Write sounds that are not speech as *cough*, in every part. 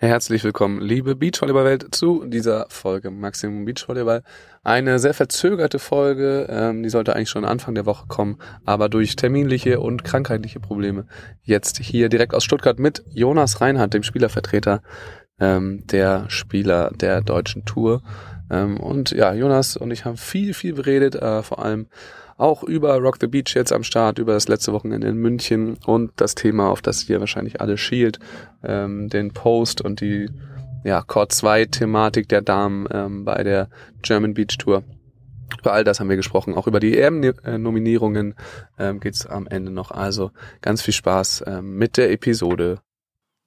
Herzlich willkommen, liebe Beachvolleyball-Welt, zu dieser Folge Maximum Beachvolleyball. Eine sehr verzögerte Folge, ähm, die sollte eigentlich schon Anfang der Woche kommen, aber durch terminliche und krankheitliche Probleme jetzt hier direkt aus Stuttgart mit Jonas Reinhardt, dem Spielervertreter ähm, der Spieler der deutschen Tour. Ähm, und ja, Jonas und ich haben viel, viel beredet, äh, vor allem auch über Rock the Beach jetzt am Start, über das letzte Wochenende in München und das Thema, auf das ihr wahrscheinlich alle schielt, ähm, den Post und die ja, Core 2 Thematik der Damen ähm, bei der German Beach Tour. Über all das haben wir gesprochen. Auch über die EM-Nominierungen ähm, geht am Ende noch. Also ganz viel Spaß ähm, mit der Episode.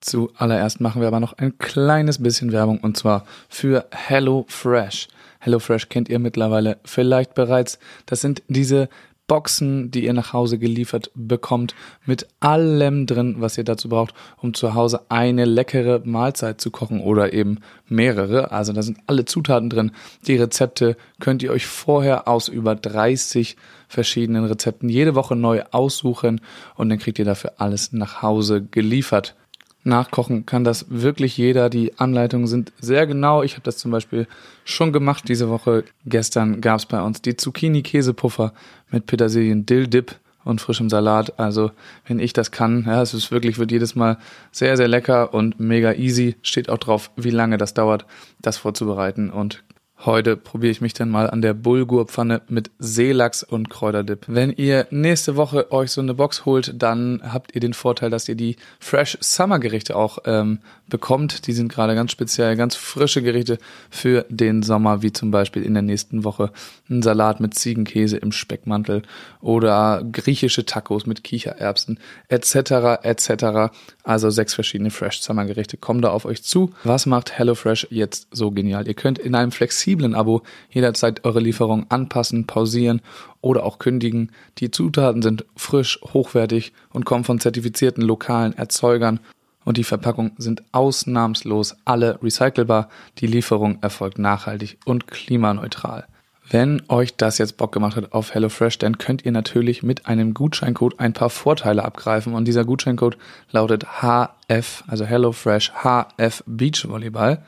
Zuallererst machen wir aber noch ein kleines bisschen Werbung und zwar für Hello Fresh. HelloFresh kennt ihr mittlerweile vielleicht bereits. Das sind diese Boxen, die ihr nach Hause geliefert bekommt, mit allem drin, was ihr dazu braucht, um zu Hause eine leckere Mahlzeit zu kochen oder eben mehrere. Also da sind alle Zutaten drin. Die Rezepte könnt ihr euch vorher aus über 30 verschiedenen Rezepten jede Woche neu aussuchen und dann kriegt ihr dafür alles nach Hause geliefert. Nachkochen kann das wirklich jeder. Die Anleitungen sind sehr genau. Ich habe das zum Beispiel schon gemacht diese Woche. Gestern gab es bei uns die Zucchini-Käsepuffer mit Petersilien Dill-Dip und frischem Salat. Also wenn ich das kann, ja, es ist wirklich, wird jedes Mal sehr, sehr lecker und mega easy. Steht auch drauf, wie lange das dauert, das vorzubereiten und Heute probiere ich mich dann mal an der Bulgurpfanne mit Seelachs und Kräuterdip. Wenn ihr nächste Woche euch so eine Box holt, dann habt ihr den Vorteil, dass ihr die Fresh Summer Gerichte auch ähm, bekommt. Die sind gerade ganz speziell, ganz frische Gerichte für den Sommer, wie zum Beispiel in der nächsten Woche ein Salat mit Ziegenkäse im Speckmantel oder griechische Tacos mit Kichererbsen etc. etc. Also sechs verschiedene Fresh Summer Gerichte kommen da auf euch zu. Was macht HelloFresh jetzt so genial? Ihr könnt in einem flexiblen flexiblen Abo jederzeit eure Lieferung anpassen, pausieren oder auch kündigen. Die Zutaten sind frisch, hochwertig und kommen von zertifizierten lokalen Erzeugern und die Verpackungen sind ausnahmslos alle recycelbar. Die Lieferung erfolgt nachhaltig und klimaneutral. Wenn euch das jetzt Bock gemacht hat auf HelloFresh, dann könnt ihr natürlich mit einem Gutscheincode ein paar Vorteile abgreifen. Und dieser Gutscheincode lautet HF, also HelloFresh HF Beachvolleyball.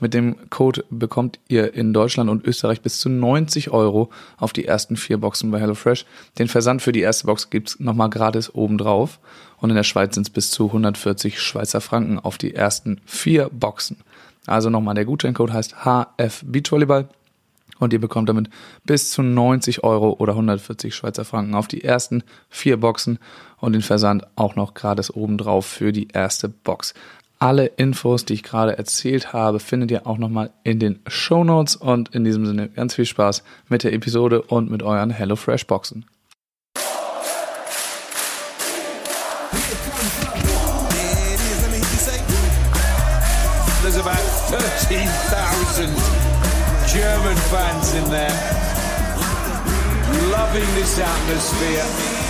Mit dem Code bekommt ihr in Deutschland und Österreich bis zu 90 Euro auf die ersten vier Boxen bei HelloFresh. Den Versand für die erste Box gibt's nochmal gratis obendrauf. Und in der Schweiz sind es bis zu 140 Schweizer Franken auf die ersten vier Boxen. Also nochmal, der Gutscheincode heißt HF Beachvolleyball. Und ihr bekommt damit bis zu 90 Euro oder 140 Schweizer Franken auf die ersten vier Boxen und den Versand auch noch gratis obendrauf für die erste Box. Alle Infos, die ich gerade erzählt habe, findet ihr auch nochmal in den Show Notes und in diesem Sinne ganz viel Spaß mit der Episode und mit euren HelloFresh Boxen. There's about 13,000 German fans in there, loving this atmosphere.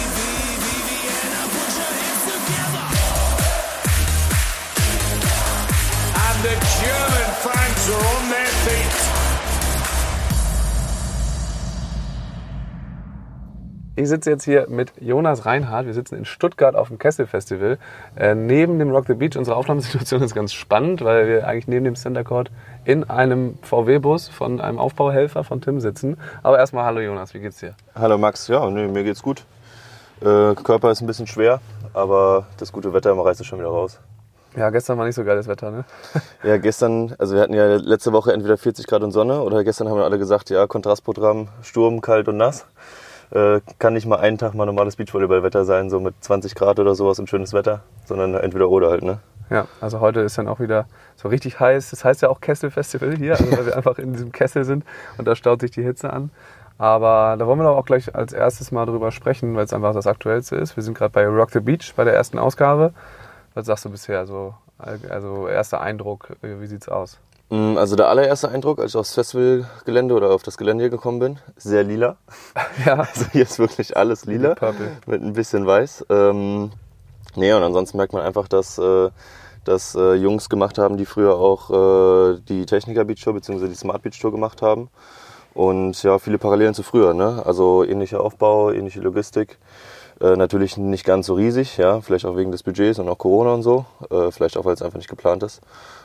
The German fans are on their feet. Ich sitze jetzt hier mit Jonas Reinhardt. Wir sitzen in Stuttgart auf dem Kessel Festival. Äh, neben dem Rock the Beach. Unsere Aufnahmesituation ist ganz spannend, weil wir eigentlich neben dem Center Court in einem VW-Bus von einem Aufbauhelfer von Tim sitzen. Aber erstmal hallo Jonas, wie geht's dir? Hallo Max, ja, nee, mir geht's gut. Äh, Körper ist ein bisschen schwer, aber das gute Wetter reißt es schon wieder raus. Ja, gestern war nicht so geiles Wetter, ne? Ja, gestern, also wir hatten ja letzte Woche entweder 40 Grad und Sonne oder gestern haben wir alle gesagt, ja, Kontrastprogramm, Sturm, kalt und nass. Äh, kann nicht mal einen Tag mal normales Beachvolleyballwetter sein, so mit 20 Grad oder sowas und schönes Wetter, sondern entweder oder halt, ne? Ja, also heute ist dann auch wieder so richtig heiß. Das heißt ja auch Kesselfestival hier, also weil wir *laughs* einfach in diesem Kessel sind und da staut sich die Hitze an. Aber da wollen wir doch auch gleich als erstes mal drüber sprechen, weil es einfach das Aktuellste ist. Wir sind gerade bei Rock the Beach, bei der ersten Ausgabe. Was sagst du bisher? Also, also erster Eindruck, wie sieht's aus? Mm, also der allererste Eindruck, als ich aufs Festivalgelände oder auf das Gelände hier gekommen bin, sehr lila. *laughs* Ja. *laughs* Also hier ist wirklich alles lila. Purple. Mit ein bisschen weiß. Ähm, nee, und ansonsten merkt man einfach, dass, äh, dass äh, Jungs gemacht haben, die früher auch äh, die Techniker Beach Tour bzw. die Smart Beach Tour gemacht haben. Und ja, viele Parallelen zu früher. Ne? Also ähnlicher Aufbau, ähnliche Logistik. Äh, natürlich nicht ganz so riesig, ja, vielleicht auch wegen des Budgets und auch Corona und so. Äh, vielleicht auch, weil es einfach nicht geplant ist.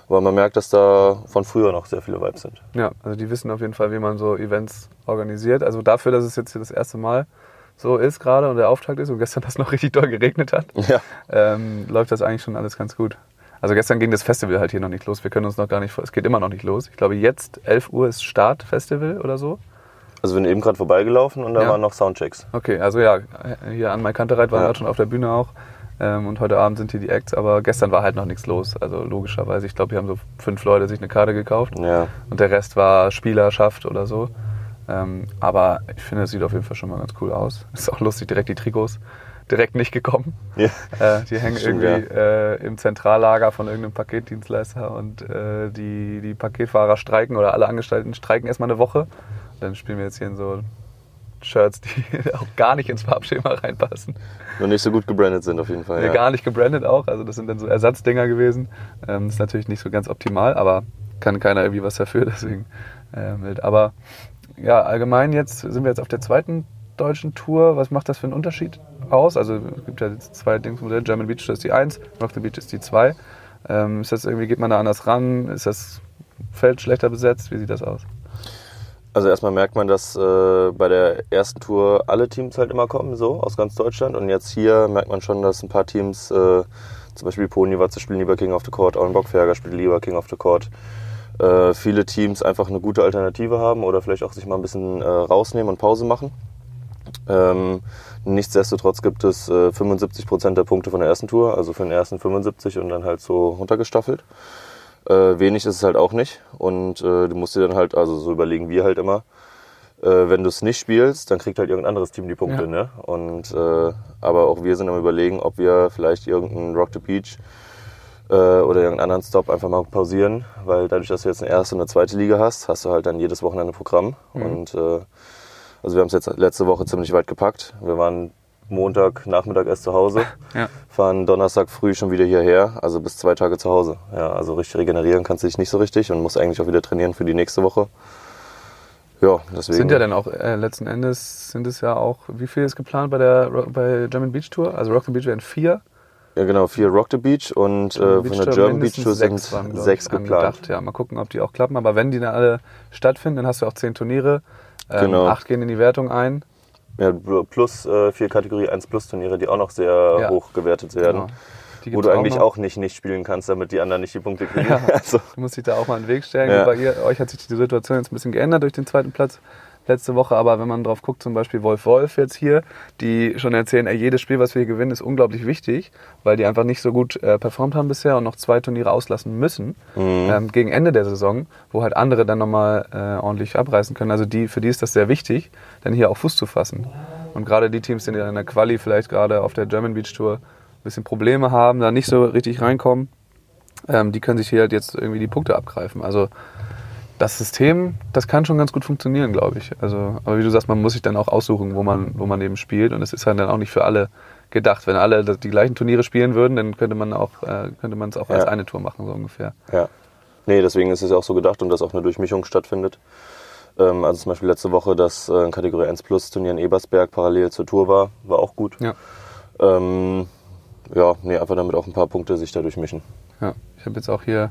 Aber man merkt, dass da von früher noch sehr viele Vibes sind. Ja, also die wissen auf jeden Fall, wie man so Events organisiert. Also dafür, dass es jetzt hier das erste Mal so ist gerade und der Auftakt ist und gestern *laughs* das noch richtig doll geregnet hat, Ja. ähm, läuft das eigentlich schon alles ganz gut. Also gestern ging das Festival halt hier noch nicht los. Wir können uns noch gar nicht, vor- es geht immer noch nicht los. Ich glaube jetzt 11 Uhr ist Start Festival oder so. Also wir sind eben gerade vorbeigelaufen und da Ja. waren noch Soundchecks. Okay, also ja, hier an Maikantereit waren wir Ja. gerade schon auf der Bühne auch. Ähm, und heute Abend sind hier die Acts, aber gestern war halt noch nichts los. Also logischerweise, ich glaube, hier haben so fünf Leute sich eine Karte gekauft. Ja. Und der Rest war Spielerschaft oder so. Ähm, aber ich finde, es sieht auf jeden Fall schon mal ganz cool aus. *laughs* Ist auch lustig, direkt die Trikots direkt nicht gekommen. Ja. *laughs* Äh, die hängen Stimmt, irgendwie äh, im Zentrallager von irgendeinem Paketdienstleister und äh, die, die Paketfahrer streiken oder alle Angestellten streiken erstmal eine Woche. Dann spielen wir jetzt hier in so Shirts, die *laughs* auch gar nicht ins Farbschema reinpassen. Nur nicht so gut gebrandet sind auf jeden Fall. Ja. Ja. Gar nicht gebrandet auch. Also das sind dann so Ersatzdinger gewesen. Ähm, ist natürlich nicht so ganz optimal, aber kann keiner irgendwie was dafür, *laughs* deswegen äh, wild. Aber ja, allgemein jetzt sind wir jetzt auf der zweiten deutschen Tour. Was macht das für einen Unterschied aus? Also es gibt ja jetzt zwei Dingsmodelle. German Beach ist die 1, Rock the Beach ist die 2. Ähm, ist das irgendwie, geht man da anders ran? Ist das Feld schlechter besetzt? Wie sieht das aus? Also erstmal merkt man, dass äh, bei der ersten Tour alle Teams halt immer kommen, so aus ganz Deutschland. Und jetzt hier merkt man schon, dass ein paar Teams, äh, zum Beispiel Pony Watze spielen lieber King of the Court, Auenbock-Ferger spielt lieber King of the Court. Äh, viele Teams einfach eine gute Alternative haben oder vielleicht auch sich mal ein bisschen äh, rausnehmen und Pause machen. Ähm, nichtsdestotrotz gibt es äh, 75% der Punkte von der ersten Tour, also für den ersten 75 und dann halt so runtergestaffelt. Äh, wenig ist es halt auch nicht. Und äh, du musst dir dann halt, also so überlegen wir halt immer, äh, wenn du es nicht spielst, dann kriegt halt irgendein anderes Team die Punkte. Ja. Ne? Und, äh, aber auch wir sind am überlegen, ob wir vielleicht irgendeinen Rock the Beach äh, oder irgendeinen anderen Stop einfach mal pausieren, weil dadurch, dass du jetzt eine erste und eine zweite Liga hast, hast du halt dann jedes Wochenende ein Programm. Und äh, also wir haben es jetzt letzte Woche ziemlich weit gepackt. Wir waren Montag, Nachmittag erst zu Hause, *laughs* Ja. fahren Donnerstag früh schon wieder hierher, also bis zwei Tage zu Hause. Ja, also richtig regenerieren kannst du dich nicht so richtig und musst eigentlich auch wieder trainieren für die nächste Woche. Ja, deswegen. Sind ja dann auch äh, letzten Endes sind es ja auch, wie viel ist geplant bei der bei German Beach Tour? Also Rock the Beach werden vier. ja, genau, vier Rock the Beach und äh, von der Tour German Beach Tour sind sechs waren, sechs ich, geplant. angedacht. Ja, mal gucken, ob die auch klappen. Aber wenn die dann alle stattfinden, dann hast du auch zehn Turniere. Ähm, Genau. Acht gehen in die Wertung ein. Ja, plus äh, vier Kategorie 1 Plus Turniere, die auch noch sehr Ja. hoch gewertet werden. Genau. Wo du eigentlich noch. auch nicht nicht spielen kannst, damit die anderen nicht die Punkte kriegen. Ja. *laughs* Also, Du musst dich da auch mal in den Weg stellen. Bei ihr, euch hat sich die Situation jetzt ein bisschen geändert durch den zweiten Platz letzte Woche. Aber wenn man drauf guckt, zum Beispiel Wolf Wolf jetzt hier, die schon erzählen, ey, jedes Spiel, was wir hier gewinnen, ist unglaublich wichtig, weil die einfach nicht so gut äh, performt haben bisher und noch zwei Turniere auslassen müssen ähm, gegen Ende der Saison, wo halt andere dann nochmal äh, ordentlich abreißen können. Also die, für die ist das sehr wichtig, dann hier auch Fuß zu fassen. Und gerade die Teams, die in der Quali vielleicht gerade auf der German Beach Tour ein bisschen Probleme haben, da nicht so richtig reinkommen, ähm, die können sich hier halt jetzt irgendwie die Punkte abgreifen. Also das System, das kann schon ganz gut funktionieren, glaube ich. Also, aber wie du sagst, man muss sich dann auch aussuchen, wo man, wo man eben spielt. Und es ist halt dann auch nicht für alle gedacht. Wenn alle das- die gleichen Turniere spielen würden, dann könnte man auch, äh, könnte man es auch als Ja. eine Tour machen, so ungefähr. ja. Nee, deswegen ist es ja auch so gedacht und dass auch eine Durchmischung stattfindet. Ähm, also zum Beispiel letzte Woche, dass äh, ein Kategorie 1 Plus Turnier in Ebersberg parallel zur Tour war, war auch gut. Ja. Ähm, ja, nee, einfach damit auch ein paar Punkte sich da durchmischen. Ja, ich habe jetzt auch hier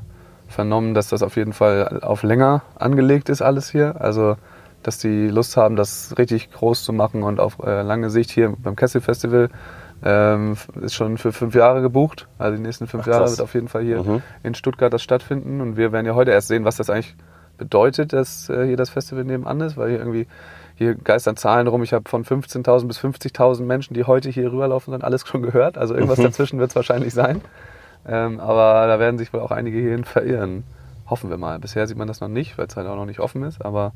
vernommen, dass das auf jeden Fall auf länger angelegt ist, alles hier. Also, dass die Lust haben, das richtig groß zu machen und auf äh, lange Sicht hier beim Kessel Festival ähm, ist schon für fünf Jahre gebucht. Also die nächsten fünf Ach, Jahre wird auf jeden Fall hier Mhm. in Stuttgart das stattfinden. Und wir werden ja heute erst sehen, was das eigentlich bedeutet, dass äh, hier das Festival nebenan ist, weil hier irgendwie hier geistern Zahlen rum. Ich habe von 15.000 bis 50.000 Menschen, die heute hier rüberlaufen, dann alles schon gehört. Also irgendwas Mhm. dazwischen wird es wahrscheinlich sein. Ähm, aber da werden sich wohl auch einige hierhin verirren. Hoffen wir mal. Bisher sieht man das noch nicht, weil es halt auch noch nicht offen ist. Aber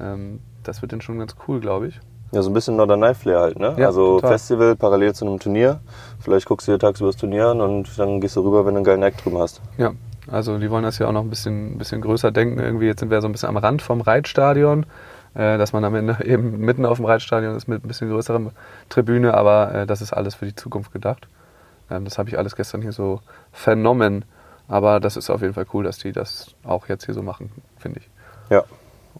ähm, das wird dann schon ganz cool, glaube ich. Ja, so ein bisschen Northern Night Flair halt, ne? Ja, also total. Festival parallel zu einem Turnier. Vielleicht guckst du dir tagsüber das Turnier an und dann gehst du rüber, wenn du einen geilen Act drüben hast. Ja, also die wollen das ja auch noch ein bisschen, bisschen größer denken. Irgendwie jetzt sind wir so ein bisschen am Rand vom Reitstadion, äh, dass man am Ende *laughs* eben mitten auf dem Reitstadion ist mit ein bisschen größerer Tribüne, aber äh, das ist alles für die Zukunft gedacht. Ähm, das habe ich alles gestern hier so vernommen. Aber das ist auf jeden Fall cool, dass die das auch jetzt hier so machen, finde ich. Ja.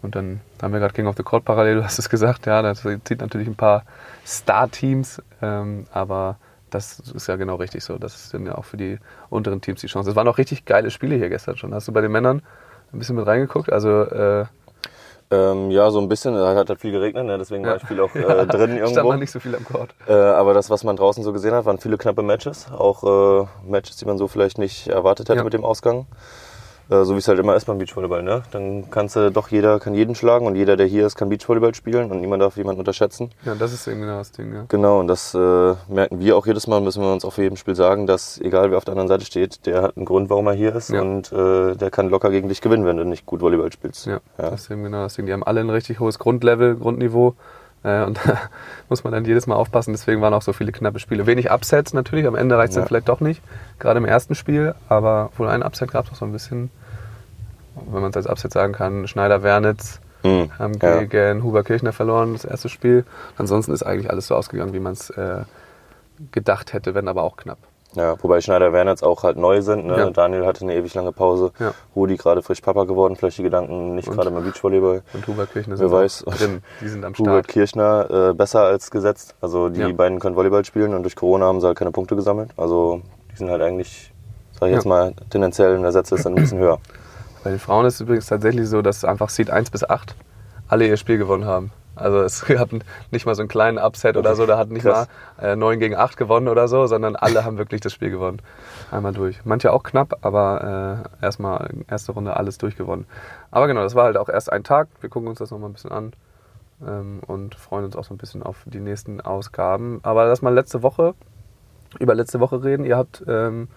Und dann haben wir gerade King of the Court parallel, du hast es gesagt, ja, das zieht natürlich ein paar Star-Teams, ähm, aber das ist ja genau richtig so. Das sind ja auch für die unteren Teams die Chance. Es waren auch richtig geile Spiele hier gestern schon. Hast du bei den Männern ein bisschen mit reingeguckt? Also äh, ähm, ja, so ein bisschen. Es hat halt viel geregnet, ne? deswegen war ich viel auch äh, *laughs* drin irgendwo. Stand man nicht so viel am Court. Äh, aber das, was man draußen so gesehen hat, waren viele knappe Matches. Auch äh, Matches, die man so vielleicht nicht erwartet hätte mit dem Ausgang. Äh, so wie es halt immer ist beim Beachvolleyball. Ne? Dann kannst du doch jeder kann jeden schlagen und jeder, der hier ist, kann Beachvolleyball spielen und niemand darf jemanden unterschätzen. Ja, das ist eben genau das Ding. Ja. Genau, und das äh, merken wir auch jedes Mal, müssen wir uns auch für jedem Spiel sagen, dass egal wer auf der anderen Seite steht, der hat einen Grund, warum er hier ist ja. und äh, der kann locker gegen dich gewinnen, wenn du nicht gut Volleyball spielst. Ja, ja. das ist eben genau das Ding. Die haben alle ein richtig hohes Grundlevel, Grundniveau. Äh, und *laughs* da muss man dann jedes Mal aufpassen. Deswegen waren auch so viele knappe Spiele. Wenig Upsets natürlich. Am Ende reicht es ja. dann vielleicht doch nicht. Gerade im ersten Spiel. Aber wohl ein Upset gab es auch so ein bisschen wenn man es als Upset sagen kann, Schneider-Wernitz mhm. haben ja. gegen Huber Kirchner verloren, das erste Spiel. Ansonsten ist eigentlich alles so ausgegangen, wie man es äh, gedacht hätte, wenn aber auch knapp. Ja, wobei Schneider-Wernitz auch halt neu sind. Ne? Ja. Daniel hatte eine ewig lange Pause. Ja. Rudi gerade frisch Papa geworden, vielleicht die Gedanken nicht gerade mal Beachvolleyball. Und Hubert Kirchner sind weiß. drin. Die sind am Start. Hubert Kirchner äh, besser als gesetzt. Also die ja. beiden können Volleyball spielen und durch Corona haben sie halt keine Punkte gesammelt. Also die sind halt eigentlich, sag ich jetzt mal, tendenziell in der Sätze ist dann ein bisschen höher. Bei den Frauen ist es übrigens tatsächlich so, dass einfach Seed 1 bis 8 alle ihr Spiel gewonnen haben. Also es *laughs* gab nicht mal so einen kleinen Upset oder so, da hat nicht Krass. mal äh, 9 gegen 8 gewonnen oder so, sondern alle haben wirklich das Spiel gewonnen. Einmal durch. Manche auch knapp, aber äh, erstmal erste Runde alles durchgewonnen. Aber genau, das war halt auch erst ein Tag. Wir gucken uns das nochmal ein bisschen an ähm, und freuen uns auch so ein bisschen auf die nächsten Ausgaben. Aber lass mal letzte Woche, über letzte Woche reden. Ihr habt ähm,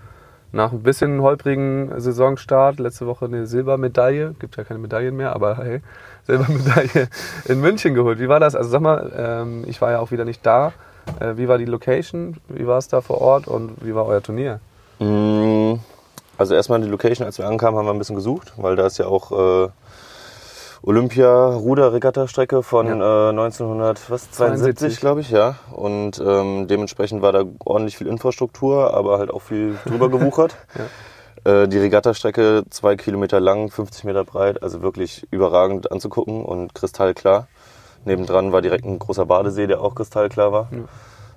nach ein bisschen holprigen Saisonstart, letzte Woche eine Silbermedaille, gibt ja keine Medaillen mehr, aber hey, Silbermedaille in München geholt. Wie war das? Also sag mal, ähm, ich war ja auch wieder nicht da. Äh, wie war die Location? Wie war es da vor Ort und wie war euer Turnier? Mm, also erstmal die Location, als wir ankamen, haben wir ein bisschen gesucht, weil da ist ja auch äh, Olympia-Ruder-Regatta-Strecke von ja. äh, 1972, glaube ich, ja. Und ähm, dementsprechend war da ordentlich viel Infrastruktur, aber halt auch viel drüber *laughs* gewuchert. ja. äh, die Regatta-Strecke zwei Kilometer lang, 50 Meter breit, also wirklich überragend anzugucken und kristallklar. Nebendran war direkt ein großer Badesee, der auch kristallklar war.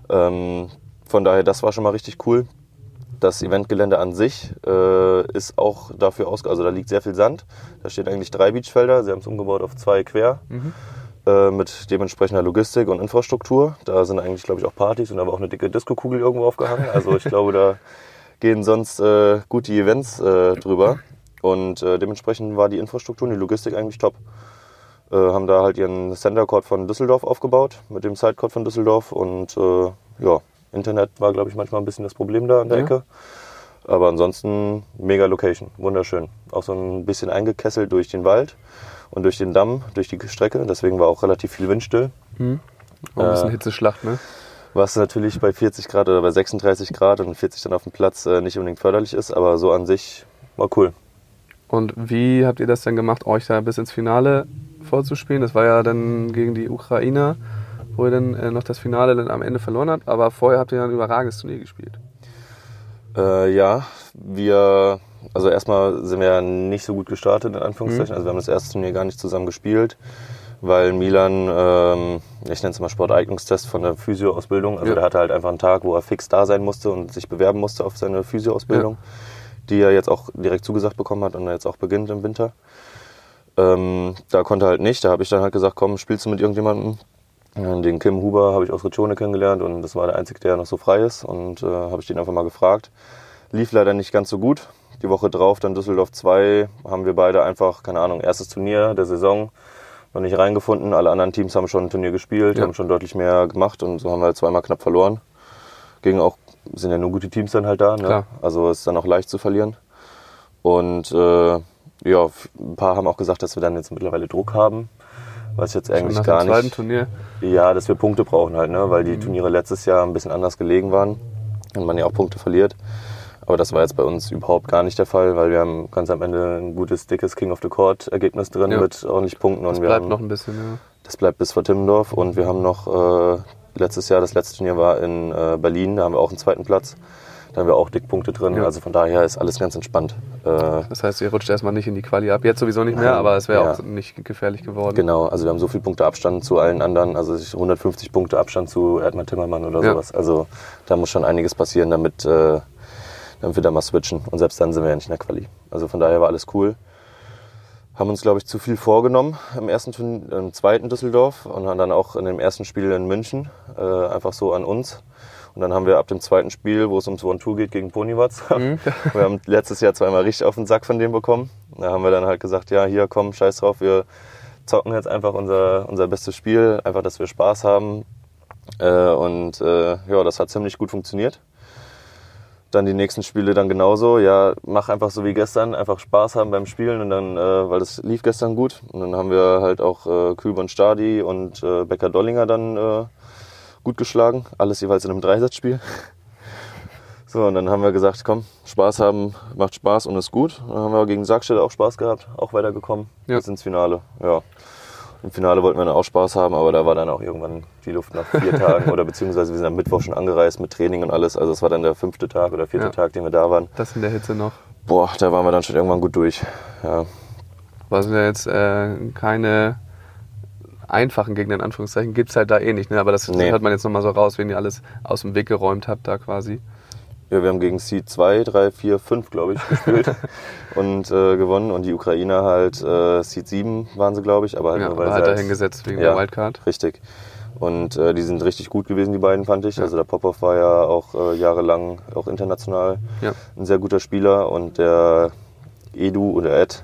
Ja. Ähm, von daher, das war schon mal richtig cool. Das Eventgelände an sich äh, ist auch dafür aus, also da liegt sehr viel Sand. Da stehen eigentlich drei Beachfelder. Sie haben es umgebaut auf zwei quer. Mhm. Äh, mit dementsprechender Logistik und Infrastruktur. Da sind eigentlich, glaube ich, auch Partys und aber auch eine dicke Diskokugel irgendwo aufgehangen. Also ich glaube, da *laughs* gehen sonst äh, gut die Events äh, drüber. Und äh, dementsprechend war die Infrastruktur und die Logistik eigentlich top. Äh, haben da halt ihren Center Court von Düsseldorf aufgebaut, mit dem Side Court von Düsseldorf. Und äh, ja, Internet war, glaube ich, manchmal ein bisschen das Problem da an der ja. Ecke. Aber ansonsten mega Location, wunderschön. Auch so ein bisschen eingekesselt durch den Wald und durch den Damm, durch die Strecke. Deswegen war auch relativ viel windstill. Mhm. Auch ein bisschen äh, Hitzeschlacht, ne? Was natürlich bei 40 Grad oder bei 36 Grad und 40 dann auf dem Platz äh, nicht unbedingt förderlich ist, aber so an sich war cool. Und wie habt ihr das dann gemacht, euch da bis ins Finale vorzuspielen? Das war ja dann gegen die Ukrainer wo ihr dann äh, noch das Finale dann am Ende verloren habt. Aber vorher habt ihr ja ein überragendes Turnier gespielt. Äh, ja, wir, also erstmal sind wir ja nicht so gut gestartet, in Anführungszeichen. Mhm. Also wir haben das erste Turnier gar nicht zusammen gespielt, weil Milan, ähm, ich nenne es mal Sporteignungstest von der Physioausbildung, also ja. der hatte halt einfach einen Tag, wo er fix da sein musste und sich bewerben musste auf seine Physioausbildung, ja. die er jetzt auch direkt zugesagt bekommen hat und jetzt auch beginnt im Winter. Ähm, da konnte er halt nicht, da habe ich dann halt gesagt, komm, spielst du mit irgendjemandem? Den Kim Huber habe ich aus Ritschone kennengelernt und das war der Einzige, der noch so frei ist. Und äh, habe ich den einfach mal gefragt. Lief leider nicht ganz so gut. Die Woche drauf dann Düsseldorf 2 haben wir beide einfach, keine Ahnung, erstes Turnier der Saison noch nicht reingefunden. Alle anderen Teams haben schon ein Turnier gespielt, ja. haben schon deutlich mehr gemacht und so haben wir halt zweimal knapp verloren. Gegen auch, sind ja nur gute Teams dann halt da. Ne? Also ist dann auch leicht zu verlieren. Und äh, ja, ein paar haben auch gesagt, dass wir dann jetzt mittlerweile Druck haben was jetzt eigentlich nach gar dem zweiten Turnier? Ja, dass wir Punkte brauchen halt, ne? weil die mhm. Turniere letztes Jahr ein bisschen anders gelegen waren und man ja auch Punkte verliert. Aber das war jetzt bei uns überhaupt gar nicht der Fall, weil wir haben ganz am Ende ein gutes, dickes King of the Court Ergebnis drin ja. mit ordentlich Punkten. Das und bleibt haben, noch ein bisschen, ja. Das bleibt bis vor Timmendorf und wir haben noch äh, letztes Jahr, das letzte Turnier war in äh, Berlin, da haben wir auch einen zweiten Platz. Da haben wir auch Dickpunkte drin. Ja. Also von daher ist alles ganz entspannt. Äh, das heißt, ihr rutscht erstmal nicht in die Quali ab. Jetzt sowieso nicht mehr, aber es wäre ja. auch nicht gefährlich geworden. Genau, also wir haben so viele Punkte Abstand zu allen anderen. Also 150 Punkte Abstand zu Erdmann Timmermann oder ja. sowas. Also da muss schon einiges passieren, damit, äh, damit wir da mal switchen. Und selbst dann sind wir ja nicht in der Quali. Also von daher war alles cool haben uns, glaube ich, zu viel vorgenommen im ersten, im zweiten Düsseldorf und dann auch in dem ersten Spiel in München, äh, einfach so an uns. Und dann haben wir ab dem zweiten Spiel, wo es ums One-Two geht gegen Ponywatz, *laughs* mhm. wir haben letztes Jahr zweimal richtig auf den Sack von dem bekommen. Da haben wir dann halt gesagt, ja, hier komm, scheiß drauf, wir zocken jetzt einfach unser, unser bestes Spiel, einfach, dass wir Spaß haben. Äh, und äh, ja, das hat ziemlich gut funktioniert. Dann die nächsten Spiele dann genauso. Ja, mach einfach so wie gestern, einfach Spaß haben beim Spielen und dann, äh, weil das lief gestern gut. Und dann haben wir halt auch äh, Kühl und Stadi und äh, Becker Dollinger dann äh, gut geschlagen. Alles jeweils in einem Dreisatzspiel. So, und dann haben wir gesagt, komm, Spaß haben, macht Spaß und ist gut. Dann haben wir gegen Sackstelle auch Spaß gehabt, auch weitergekommen ja. bis ins Finale. Ja. Im Finale wollten wir dann auch Spaß haben, aber da war dann auch irgendwann die Luft nach vier *laughs* Tagen oder beziehungsweise wir sind am Mittwoch schon angereist mit Training und alles. Also es war dann der fünfte Tag oder vierte ja. Tag, den wir da waren. Das in der Hitze noch. Boah, da waren wir dann schon irgendwann gut durch. Ja. War ja jetzt äh, keine einfachen Gegner in Anführungszeichen gibt es halt da eh nicht. Ne? Aber das nee. hört man jetzt nochmal so raus, wenn ihr alles aus dem Weg geräumt habt da quasi. Ja, wir haben gegen Seed 2, 3, 4, 5, glaube ich, gespielt *laughs* und äh, gewonnen. Und die Ukrainer halt äh, Seed 7 waren sie, glaube ich, aber halt ja, nur weil war halt dahin gesetzt wegen ja, der Wildcard. Richtig. Und äh, die sind richtig gut gewesen, die beiden, fand ich. Ja. Also der Popov war ja auch äh, jahrelang auch international ja. ein sehr guter Spieler und der Edu oder Ed,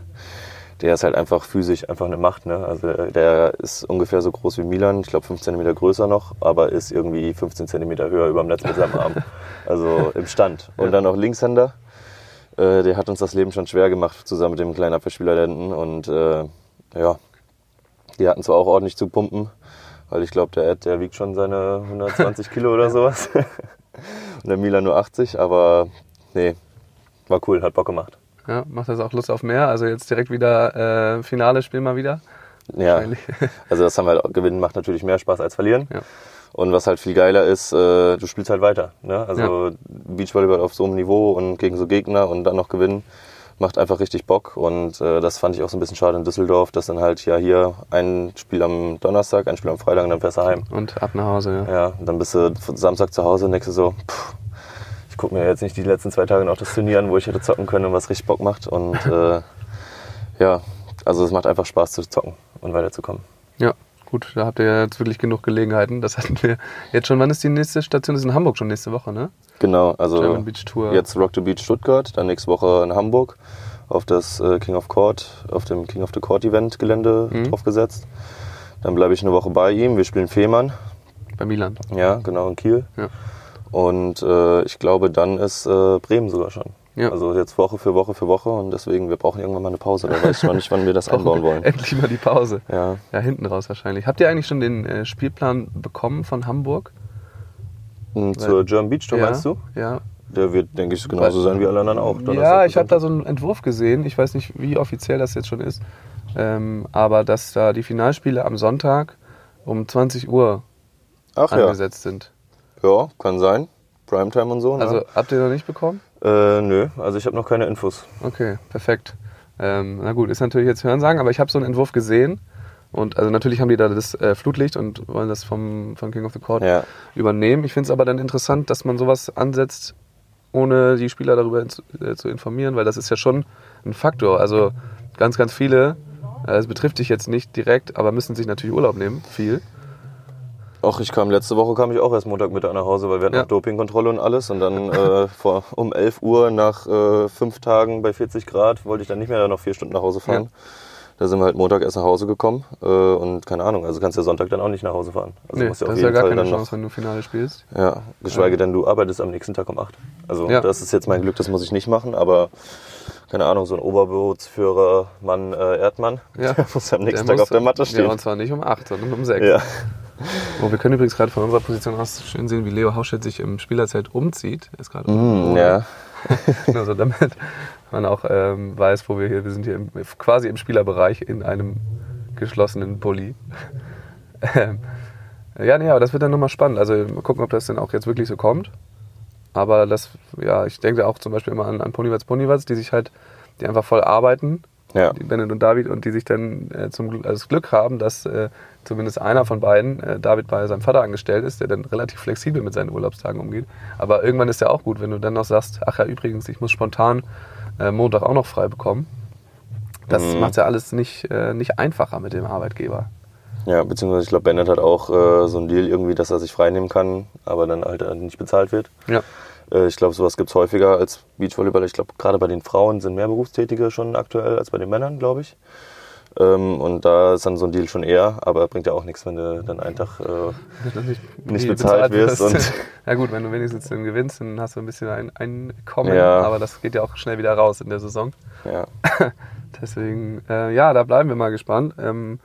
der ist halt einfach physisch einfach eine Macht. Ne? Also der ist ungefähr so groß wie Milan, ich glaube 5 cm größer noch, aber ist irgendwie 15 cm höher über dem Netz mit seinem Arm. Also im Stand. Und dann noch Linkshänder. Äh, der hat uns das Leben schon schwer gemacht, zusammen mit dem kleinen Abwehrspieler Lenden. Und äh, ja, die hatten zwar auch ordentlich zu pumpen, weil ich glaube, der Ed, der wiegt schon seine 120 *laughs* Kilo oder sowas. *laughs* Und der Milan nur 80, aber nee, war cool, hat Bock gemacht. Ja, macht das auch Lust auf mehr? Also jetzt direkt wieder äh, Finale spielen mal wieder? Ja, *laughs* also das haben wir halt, gewinnen macht natürlich mehr Spaß als verlieren. Ja. Und was halt viel geiler ist, äh, du spielst halt weiter. Ne? Also ja. Beachvolleyball auf so einem Niveau und gegen so Gegner und dann noch gewinnen, macht einfach richtig Bock. Und äh, das fand ich auch so ein bisschen schade in Düsseldorf, dass dann halt ja hier ein Spiel am Donnerstag, ein Spiel am Freitag und dann fährst du heim. Und ab nach Hause, ja. Ja, dann bist du Samstag zu Hause und denkst du so, pff, gucke mir jetzt nicht die letzten zwei Tage noch das Turnier an, wo ich hätte zocken können und was richtig Bock macht. Und *laughs* äh, ja, also es macht einfach Spaß zu zocken und weiterzukommen. Ja, gut, da habt ihr jetzt wirklich genug Gelegenheiten. Das hatten wir jetzt schon. Wann ist die nächste Station? Das ist in Hamburg schon nächste Woche, ne? Genau, also jetzt Rock to Beach Stuttgart, dann nächste Woche in Hamburg auf das äh, King of Court, auf dem King of the Court Event Gelände mhm. draufgesetzt. Dann bleibe ich eine Woche bei ihm. Wir spielen Fehmarn. Bei Milan. Ja, genau, in Kiel. Ja. Und äh, ich glaube, dann ist äh, Bremen sogar schon. Ja. Also jetzt Woche für Woche für Woche und deswegen, wir brauchen irgendwann mal eine Pause. Da weiß ich noch nicht, wann wir das einbauen wollen. Endlich mal die Pause. Ja. Ja, hinten raus wahrscheinlich. Habt ihr eigentlich schon den äh, Spielplan bekommen von Hamburg? Mhm, zur German Beach Tour ja, meinst du? Ja. Der wird, denke ich, genauso sein wie alle anderen auch. Ja, ich habe da so einen Entwurf gesehen. Ich weiß nicht, wie offiziell das jetzt schon ist. Ähm, aber dass da die Finalspiele am Sonntag um 20 Uhr Ach, angesetzt ja. sind. Ja, kann sein. Primetime und so. Ne? Also habt ihr noch nicht bekommen? Äh, nö, also ich habe noch keine Infos. Okay, perfekt. Ähm, na gut, ist natürlich jetzt Hörensagen, aber ich habe so einen Entwurf gesehen. Und also natürlich haben die da das äh, Flutlicht und wollen das vom, von King of the Court ja. übernehmen. Ich finde es aber dann interessant, dass man sowas ansetzt, ohne die Spieler darüber zu, äh, zu informieren, weil das ist ja schon ein Faktor. Also ganz, ganz viele, äh, es betrifft dich jetzt nicht direkt, aber müssen sich natürlich Urlaub nehmen, viel. Ach, ich kam letzte Woche kam ich auch erst Montagmittag nach Hause, weil wir hatten ja. Dopingkontrolle und alles. Und dann *laughs* äh, vor, um 11 Uhr nach äh, fünf Tagen bei 40 Grad wollte ich dann nicht mehr noch vier Stunden nach Hause fahren. Ja. Da sind wir halt Montag erst nach Hause gekommen äh, und keine Ahnung, also kannst du ja Sonntag dann auch nicht nach Hause fahren. Also nee, musst ja auf das jeden ist ja gar Fall keine Chance, noch, wenn du Finale spielst. Ja, geschweige denn, du arbeitest am nächsten Tag um 8. Also ja. das ist jetzt mein Glück, das muss ich nicht machen, aber keine Ahnung, so ein Oberbootsführer Mann äh, Erdmann, ja. *laughs* der muss am nächsten der Tag auf der Matte stehen. Ja, und zwar nicht um 8, sondern um 6. Ja. Oh, wir können übrigens gerade von unserer Position aus schön sehen, wie Leo Hauschett sich im Spielerzelt umzieht. Er ist gerade mm, ja. *laughs* also damit man auch ähm, weiß, wo wir hier, wir sind hier im, quasi im Spielerbereich in einem geschlossenen Pulli. *laughs* ähm, ja, nee, aber das wird dann nochmal spannend. Also mal gucken, ob das denn auch jetzt wirklich so kommt. Aber das, ja, ich denke auch zum Beispiel immer an, an Ponywatz Ponywatz, die sich halt, die einfach voll arbeiten, Ja. die Bennett und David, und die sich dann äh, zum also das Glück haben, dass äh, zumindest einer von beiden, äh, David bei seinem Vater angestellt ist, der dann relativ flexibel mit seinen Urlaubstagen umgeht. Aber irgendwann ist ja auch gut, wenn du dann noch sagst, ach ja, übrigens, ich muss spontan äh, Montag auch noch frei bekommen. Das Mhm. macht ja alles nicht, äh, nicht einfacher mit dem Arbeitgeber. Ja, beziehungsweise ich glaube, Bennett hat auch äh, so einen Deal irgendwie, dass er sich freinehmen kann, aber dann halt nicht bezahlt wird. Ja. Äh, ich glaube, sowas gibt es häufiger als Beachvolleyball. Ich glaube, gerade bei den Frauen sind mehr Berufstätige schon aktuell als bei den Männern, glaube ich. Ähm, und da ist dann so ein Deal schon eher, aber bringt ja auch nichts, wenn du dann einen Tag. Äh, *laughs* nicht, Nicht nie bezahlt wirst und- *laughs* ja gut, wenn du wenigstens dann gewinnst, dann hast du ein bisschen ein Einkommen, Ja. aber das geht ja auch schnell wieder raus in der Saison. ja. *laughs* Deswegen, äh, ja, da bleiben wir mal gespannt. Ähm,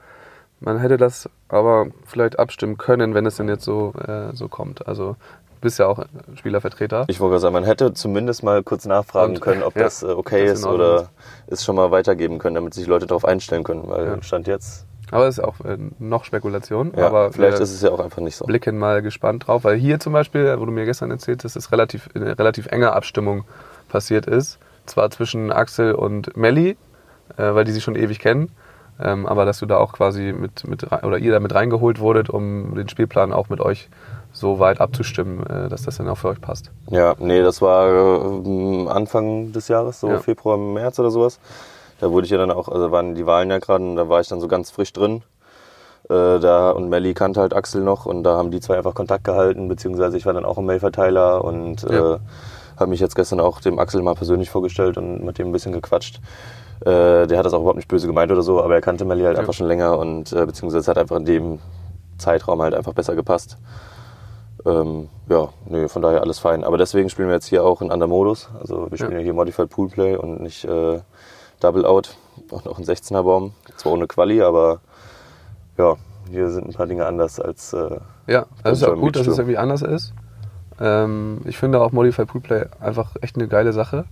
man hätte das aber vielleicht abstimmen können, wenn es denn jetzt so, äh, so kommt. Also bist ja auch Spielervertreter. Ich wollte gerade sagen, man hätte zumindest mal kurz nachfragen Und, können, ob ja, das äh, okay das ist oder es schon mal weitergeben können, damit sich Leute darauf einstellen können. Weil Ja. Stand jetzt, Aber es ist auch äh, noch Spekulation. ja, aber vielleicht ist es ja auch einfach nicht so. blicken mal gespannt drauf. Weil hier zum Beispiel, wo du mir gestern erzählt hast, dass es relativ, eine relativ enge Abstimmung passiert ist. Zwar zwischen Axel und Melli, äh, weil die sich schon ewig kennen. Ähm, aber dass du da auch quasi mit, mit oder ihr da mit reingeholt wurdet, um den Spielplan auch mit euch so weit abzustimmen, äh, dass das dann auch für euch passt. Ja, nee, das war äh, Anfang des Jahres, so Ja. Februar, März oder sowas. Da wurde ich ja dann auch, also waren die Wahlen ja gerade und da war ich dann so ganz frisch drin. Äh, da, und Melly kannte halt Axel noch und da haben die zwei einfach Kontakt gehalten, beziehungsweise ich war dann auch im Mailverteiler und Ja. äh, habe mich jetzt gestern auch dem Axel mal persönlich vorgestellt und mit dem ein bisschen gequatscht. Äh, der hat das auch überhaupt nicht böse gemeint oder so, aber er kannte Melly halt Ja. einfach schon länger und äh, beziehungsweise es hat einfach in dem Zeitraum halt einfach besser gepasst. Ähm, ja, nö, von daher alles fein. Aber deswegen spielen wir jetzt hier auch in anderem Modus. Also wir spielen Ja. hier Modified Pool Play und nicht äh, Double Out und auch ein 16er Baum. Zwar ohne Quali, aber ja, hier sind ein paar Dinge anders als äh, Ja, das ist auch gut, dass es irgendwie anders ist. Ähm, ich finde auch Modify Pool Play einfach echt eine geile Sache.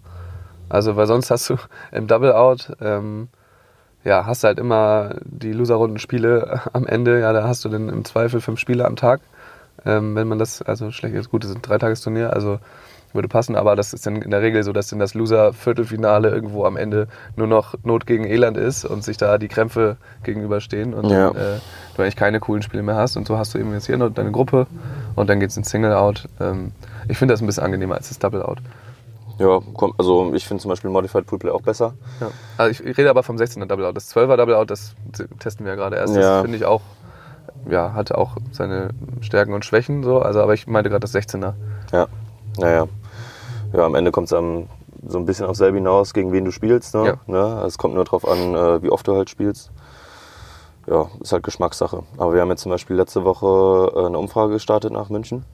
Also, weil sonst hast du *laughs* im Double Out, ähm, ja, hast du halt immer die Loser-Runden-Spiele am Ende. Ja, da hast du dann im Zweifel fünf Spiele am Tag. Ähm, wenn man das, also schlecht ist gut, das ist ein Dreitagesturnier, also würde passen, aber das ist dann in der Regel so, dass dann das Loser-Viertelfinale irgendwo am Ende nur noch Not gegen Elend ist und sich da die Krämpfe gegenüberstehen und Ja. dann, äh, du eigentlich keine coolen Spiele mehr hast und so hast du eben jetzt hier noch deine Gruppe und dann geht's ins Single-Out. Ähm, ich finde das ein bisschen angenehmer als das Double-Out. ja, komm, also ich finde zum Beispiel Modified Pool Play auch besser. Ja. Also ich, ich rede aber vom 16er Double-Out. Das 12er Double-Out, das testen wir ja gerade erst. Das Ja. finde ich auch, ja, hatte auch seine Stärken und Schwächen so, also aber ich meinte gerade das 16er. Ja, naja. Ja, am Ende kommt es so ein bisschen auf selber hinaus, gegen wen du spielst. Ne? Ja. Ne? Also Es kommt nur darauf an, äh, wie oft du halt spielst. Ja, ist halt Geschmackssache. Aber wir haben jetzt zum Beispiel letzte Woche äh, eine Umfrage gestartet nach München.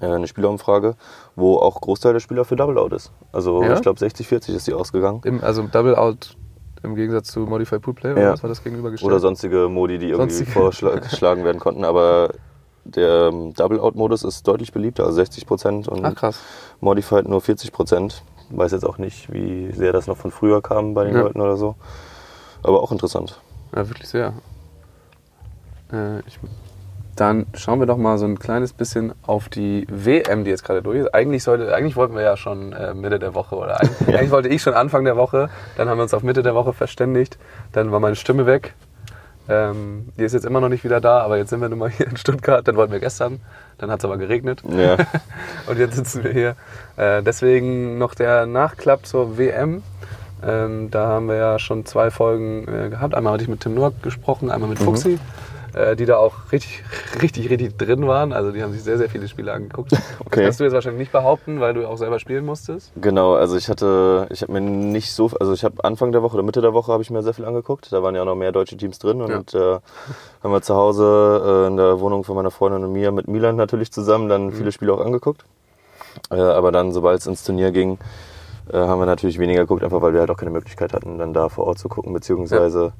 Äh, Eine Spielerumfrage, wo auch Großteil der Spieler für Double Out ist. Also Ja? ich glaube 60-40 ist die ausgegangen. Im, also Double-Out im Gegensatz zu Modified Pool Play, oder Ja. was war das gegenübergestellt? Oder sonstige Modi, die irgendwie vorgeschlagen werden konnten. Aber der ähm, Double-Out-Modus ist deutlich beliebter, also 60 Prozent. Und Ach. Modified nur 40 Prozent. Weiß jetzt auch nicht, wie sehr das noch von früher kam bei den Ja. Leuten oder so. Aber auch interessant. Ja, wirklich sehr. Äh, ich, dann schauen wir doch mal so ein kleines bisschen auf die WM, die jetzt gerade durch ist. Eigentlich, sollte, eigentlich wollten wir ja schon äh, Mitte der Woche oder *laughs* eigentlich, eigentlich wollte ich schon Anfang der Woche. Dann haben wir uns auf Mitte der Woche verständigt. Dann war meine Stimme weg. Ähm, die ist jetzt immer noch nicht wieder da, aber jetzt sind wir nun mal hier in Stuttgart. Dann wollten wir gestern, dann hat es aber geregnet. Ja. *laughs* Und jetzt sitzen wir hier. Äh, deswegen noch der Nachklapp zur WM. Ähm, da haben wir ja schon zwei Folgen äh, gehabt. Einmal hatte ich mit Tim Noack gesprochen, einmal mit Fuxi, äh, die da auch richtig, richtig, richtig drin waren. Also die haben sich sehr, sehr viele Spiele angeguckt. *laughs* Das Okay. kannst du jetzt wahrscheinlich nicht behaupten, weil du auch selber spielen musstest. Genau, also ich hatte, ich habe mir nicht so, also ich habe Anfang der Woche oder Mitte der Woche habe ich mir sehr viel angeguckt. Da waren ja auch noch mehr deutsche Teams drin und äh, haben wir zu Hause äh, in der Wohnung von meiner Freundin und mir mit Milan natürlich zusammen dann viele Spiele auch angeguckt. Äh, aber dann, sobald es ins Turnier ging, äh, haben wir natürlich weniger geguckt, einfach weil wir halt auch keine Möglichkeit hatten, dann da vor Ort zu gucken, beziehungsweise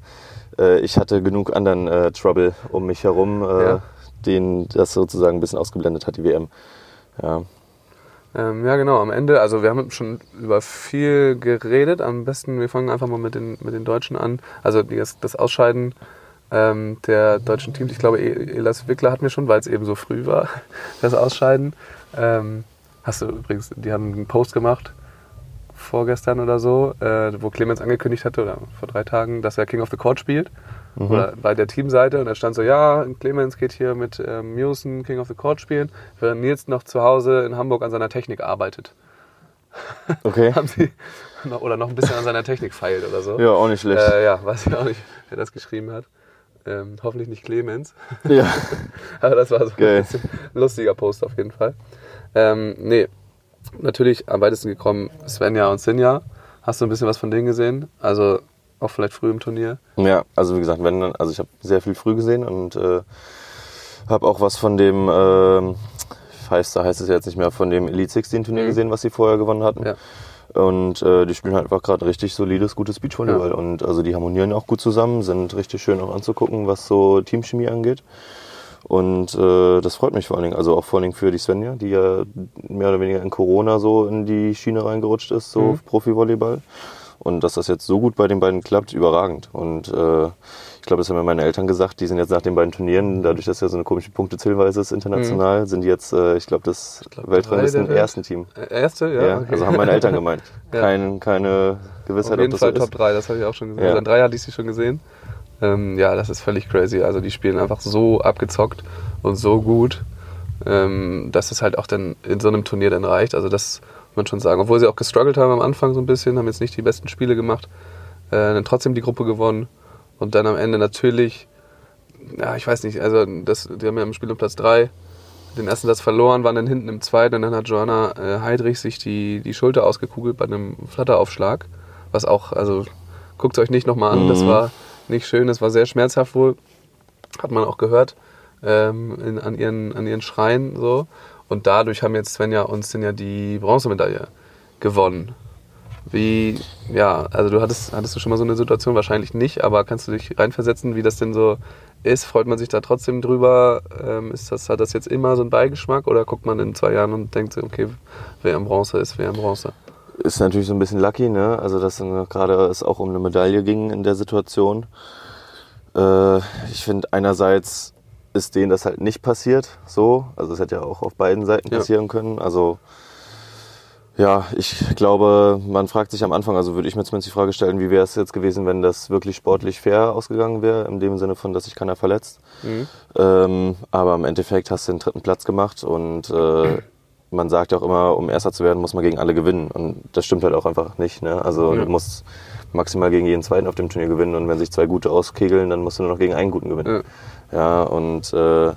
äh, ich hatte genug anderen äh, Trouble um mich herum, äh, Ja. den das sozusagen ein bisschen ausgeblendet hat, die WM. Ja. Ähm, ja, genau, am Ende, also wir haben schon über viel geredet. Am besten, wir fangen einfach mal mit den, mit den Deutschen an. Also das, das Ausscheiden ähm, der deutschen Teams. Ich glaube, E- Elas Wickler hatten wir schon, weil es eben so früh war, *laughs* das Ausscheiden. Ähm, Hast du übrigens, die haben einen Post gemacht, vorgestern oder so, äh, wo Clemens angekündigt hatte, oder vor drei Tagen, dass er King of the Court spielt. Mhm. Oder bei der Teamseite. Und da stand so, ja, Clemens geht hier mit ähm, Mewson King of the Court spielen, während Nils noch zu Hause in Hamburg an seiner Technik arbeitet. Okay. *laughs* haben sie oder noch ein bisschen an seiner Technik feilt oder so. Ja, auch nicht schlecht. Äh, ja, weiß ich auch nicht, wer das geschrieben hat. Ähm, hoffentlich nicht Clemens. Ja. *laughs* Aber das war so Geil. ein bisschen lustiger Post auf jeden Fall. Ähm, nee, natürlich am weitesten gekommen Svenja und Sinja. Hast du ein bisschen was von denen gesehen? Also auch vielleicht früh im Turnier? Ja, also wie gesagt, wenn, also ich habe sehr viel früh gesehen und äh, habe auch was von dem, äh, heißt, da heißt es jetzt nicht mehr, von dem Elite 16 Turnier Mhm. gesehen, was sie vorher gewonnen hatten. Ja. Und äh, die spielen halt einfach gerade richtig solides, gutes Beachvolleyball. Und also die harmonieren auch gut zusammen, sind richtig schön auch anzugucken, was so Teamchemie angeht. Und äh, das freut mich vor allen Dingen, also auch vor allen Dingen für die Svenja, die ja mehr oder weniger in Corona so in die Schiene reingerutscht ist, so Mhm. Profi-Volleyball. Und dass das jetzt so gut bei den beiden klappt, überragend. Und äh, ich glaube, das haben mir meine Eltern gesagt, die sind jetzt nach den beiden Turnieren, dadurch, dass ja so eine komische Punktezählweise ist international, sind die jetzt, äh, ich glaube, das glaub, drei Weltranglisten ersten Team. Äh, Erste? Ja. Ja, okay. also haben meine Eltern gemeint. *laughs* Kein, keine Gewissheit, Auf jeden ob das Fall so Top ist. 3, das habe ich auch schon gesehen. Ja. Also in drei hatte ich sie schon gesehen. Ähm, ja, das ist völlig crazy. Also die spielen einfach so abgezockt und so gut, ähm, dass es halt auch dann in so einem Turnier dann reicht. Also das muss man schon sagen. Obwohl sie auch gestruggelt haben am Anfang so ein bisschen, haben jetzt nicht die besten Spiele gemacht, äh, dann trotzdem die Gruppe gewonnen und dann am Ende natürlich, ja, ich weiß nicht, also das, die haben ja im Spiel um Platz 3 den ersten Satz verloren, waren dann hinten im zweiten und dann hat Joanna äh, Heidrich sich die, die Schulter ausgekugelt bei einem Flatteraufschlag. Was auch, also guckt es euch nicht nochmal an, das Mhm. war nicht schön, das war sehr schmerzhaft wohl. Hat man auch gehört ähm, in, an, ihren, an ihren Schreien so. Und dadurch haben jetzt Svenja und Sinja die Bronzemedaille gewonnen. Wie, ja, also du hattest, hattest du schon mal so eine Situation? Wahrscheinlich nicht, aber kannst du dich reinversetzen, wie das denn so ist? Freut man sich da trotzdem drüber? Ähm, ist das, hat das jetzt immer so einen Beigeschmack oder guckt man in zwei Jahren und denkt okay, wer am Bronze ist, wer am Bronze? Ist natürlich so ein bisschen lucky, ne? Also, dass gerade es auch um eine Medaille ging in der Situation. Äh, ich finde, einerseits ist denen das halt nicht passiert, so. Also, es hätte ja auch auf beiden Seiten Ja. passieren können. Also, ja, ich glaube, man fragt sich am Anfang, also würde ich mir zumindest die Frage stellen, wie wäre es jetzt gewesen, wenn das wirklich sportlich fair ausgegangen wäre, in dem Sinne von, dass sich keiner verletzt. Mhm. Ähm, aber im Endeffekt hast du den dritten Platz gemacht und äh, man sagt ja auch immer, um Erster zu werden, muss man gegen alle gewinnen. Und das stimmt halt auch einfach nicht. Ne? Also Ja. du musst maximal gegen jeden Zweiten auf dem Turnier gewinnen und wenn sich zwei gute auskegeln, dann musst du nur noch gegen einen guten gewinnen. Ja, und äh,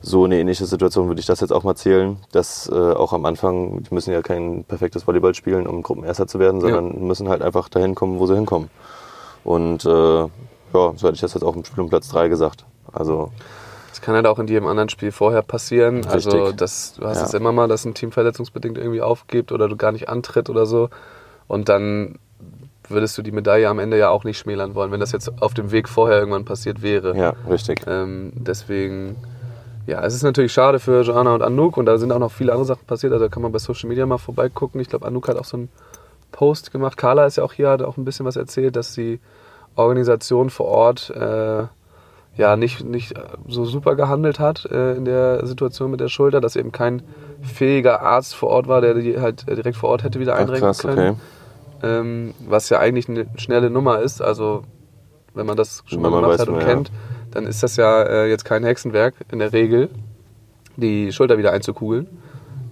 so eine ähnliche Situation würde ich das jetzt auch mal zählen, dass äh, auch am Anfang, die müssen ja kein perfektes Volleyball spielen, um Gruppenerster zu werden, sondern müssen halt einfach dahin kommen, wo sie hinkommen. Und äh, ja, so hätte ich das jetzt auch im Spiel um Platz 3 gesagt. Also Das kann halt auch in jedem anderen Spiel vorher passieren. Also Richtig. das, du hast Ja. es immer mal, dass ein Team verletzungsbedingt irgendwie aufgibt oder du gar nicht antritt oder so. Und dann würdest du die Medaille am Ende ja auch nicht schmälern wollen, wenn das jetzt auf dem Weg vorher irgendwann passiert wäre. ja, richtig. Ähm, deswegen, ja, es ist natürlich schade für Joanna und Anouk und da sind auch noch viele andere Sachen passiert. Also da kann man bei Social Media mal vorbeigucken. Ich glaube, Anouk hat auch so einen Post gemacht. Carla ist ja auch hier, hat auch ein bisschen was erzählt, dass die Organisation vor Ort äh, ja nicht, nicht so super gehandelt hat äh, in der Situation mit der Schulter, dass eben kein fähiger Arzt vor Ort war, der die halt direkt vor Ort hätte wieder Ach, einrenken krass, können. okay. Ähm, was ja eigentlich eine schnelle Nummer ist. Also wenn man das schon mal man gemacht weiß, hat und ja. kennt, dann ist das ja äh, jetzt kein Hexenwerk in der Regel, die Schulter wieder einzukugeln.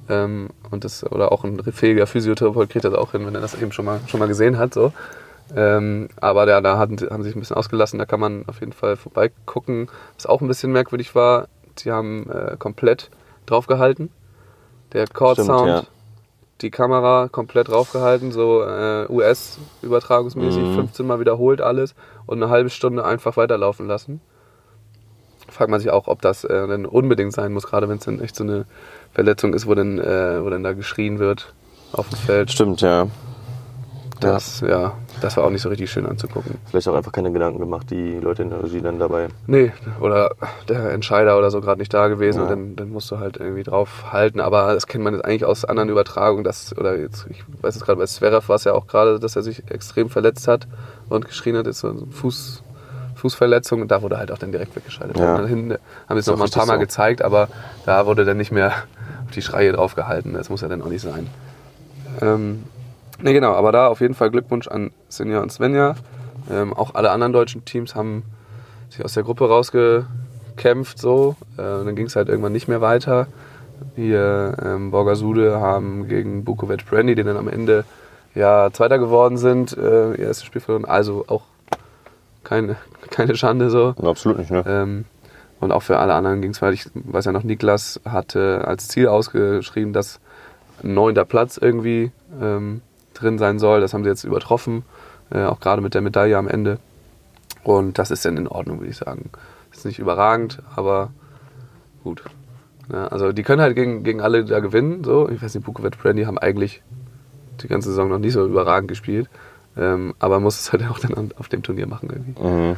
Ähm, und das, oder auch ein fähiger Physiotherapeut kriegt das auch hin, wenn er das eben schon mal, schon mal gesehen hat. So. Ähm, aber da, da haben sie sich ein bisschen ausgelassen, da kann man auf jeden Fall vorbeigucken. Was auch ein bisschen merkwürdig war, sie haben äh, komplett draufgehalten. Der Chord Sound, ja. die Kamera komplett draufgehalten, so äh, US-übertragungsmäßig, Mhm. 15 Mal wiederholt alles und eine halbe Stunde einfach weiterlaufen lassen. Fragt man sich auch, ob das äh, denn unbedingt sein muss, gerade wenn es dann echt so eine Verletzung ist, wo dann, äh, wo dann da geschrien wird auf dem Feld. Stimmt, ja. Das, ja, das war auch nicht so richtig schön anzugucken. Vielleicht auch einfach keine Gedanken gemacht, die Leute in der Regie dann dabei. Nee, oder der Entscheider oder so gerade nicht da gewesen Ja. und dann, dann musst du halt irgendwie drauf halten. Aber das kennt man jetzt eigentlich aus anderen Übertragungen, dass, oder jetzt, ich weiß jetzt gerade bei Zverev war es ja auch gerade, dass er sich extrem verletzt hat und geschrien hat, ist so eine Fuß, Fußverletzung und da wurde halt auch dann direkt weggeschaltet. Ja. Dann hinten haben auch noch mal ein paar Mal so. gezeigt, aber da wurde dann nicht mehr auf die Schreie drauf gehalten. Das muss ja dann auch nicht sein. Ähm, ne, genau, aber da auf jeden Fall Glückwunsch an Sinja und Svenja. Ähm, auch alle anderen deutschen Teams haben sich aus der Gruppe rausgekämpft, so. Äh, dann ging es halt irgendwann nicht mehr weiter. Wir, ähm, Borgasude haben gegen Bukovic Brandy, die dann am Ende ja Zweiter geworden sind, äh, ihr erstes Spiel verloren. Also auch keine, *laughs* keine Schande so. Absolut nicht, ne? Ähm, und auch für alle anderen ging es weil Ich weiß ja noch, Niklas hatte als Ziel ausgeschrieben, dass ein neunter Platz irgendwie ähm, drin sein soll. Das haben sie jetzt übertroffen, äh, auch gerade mit der Medaille am Ende. Und das ist dann in Ordnung, würde ich sagen. Ist nicht überragend, aber gut. Ja, also die können halt gegen, gegen alle da gewinnen. So. Ich weiß nicht, Bukovic Brandy haben eigentlich die ganze Saison noch nicht so überragend gespielt. Ähm, aber muss es halt auch dann auf dem Turnier machen irgendwie. Mhm.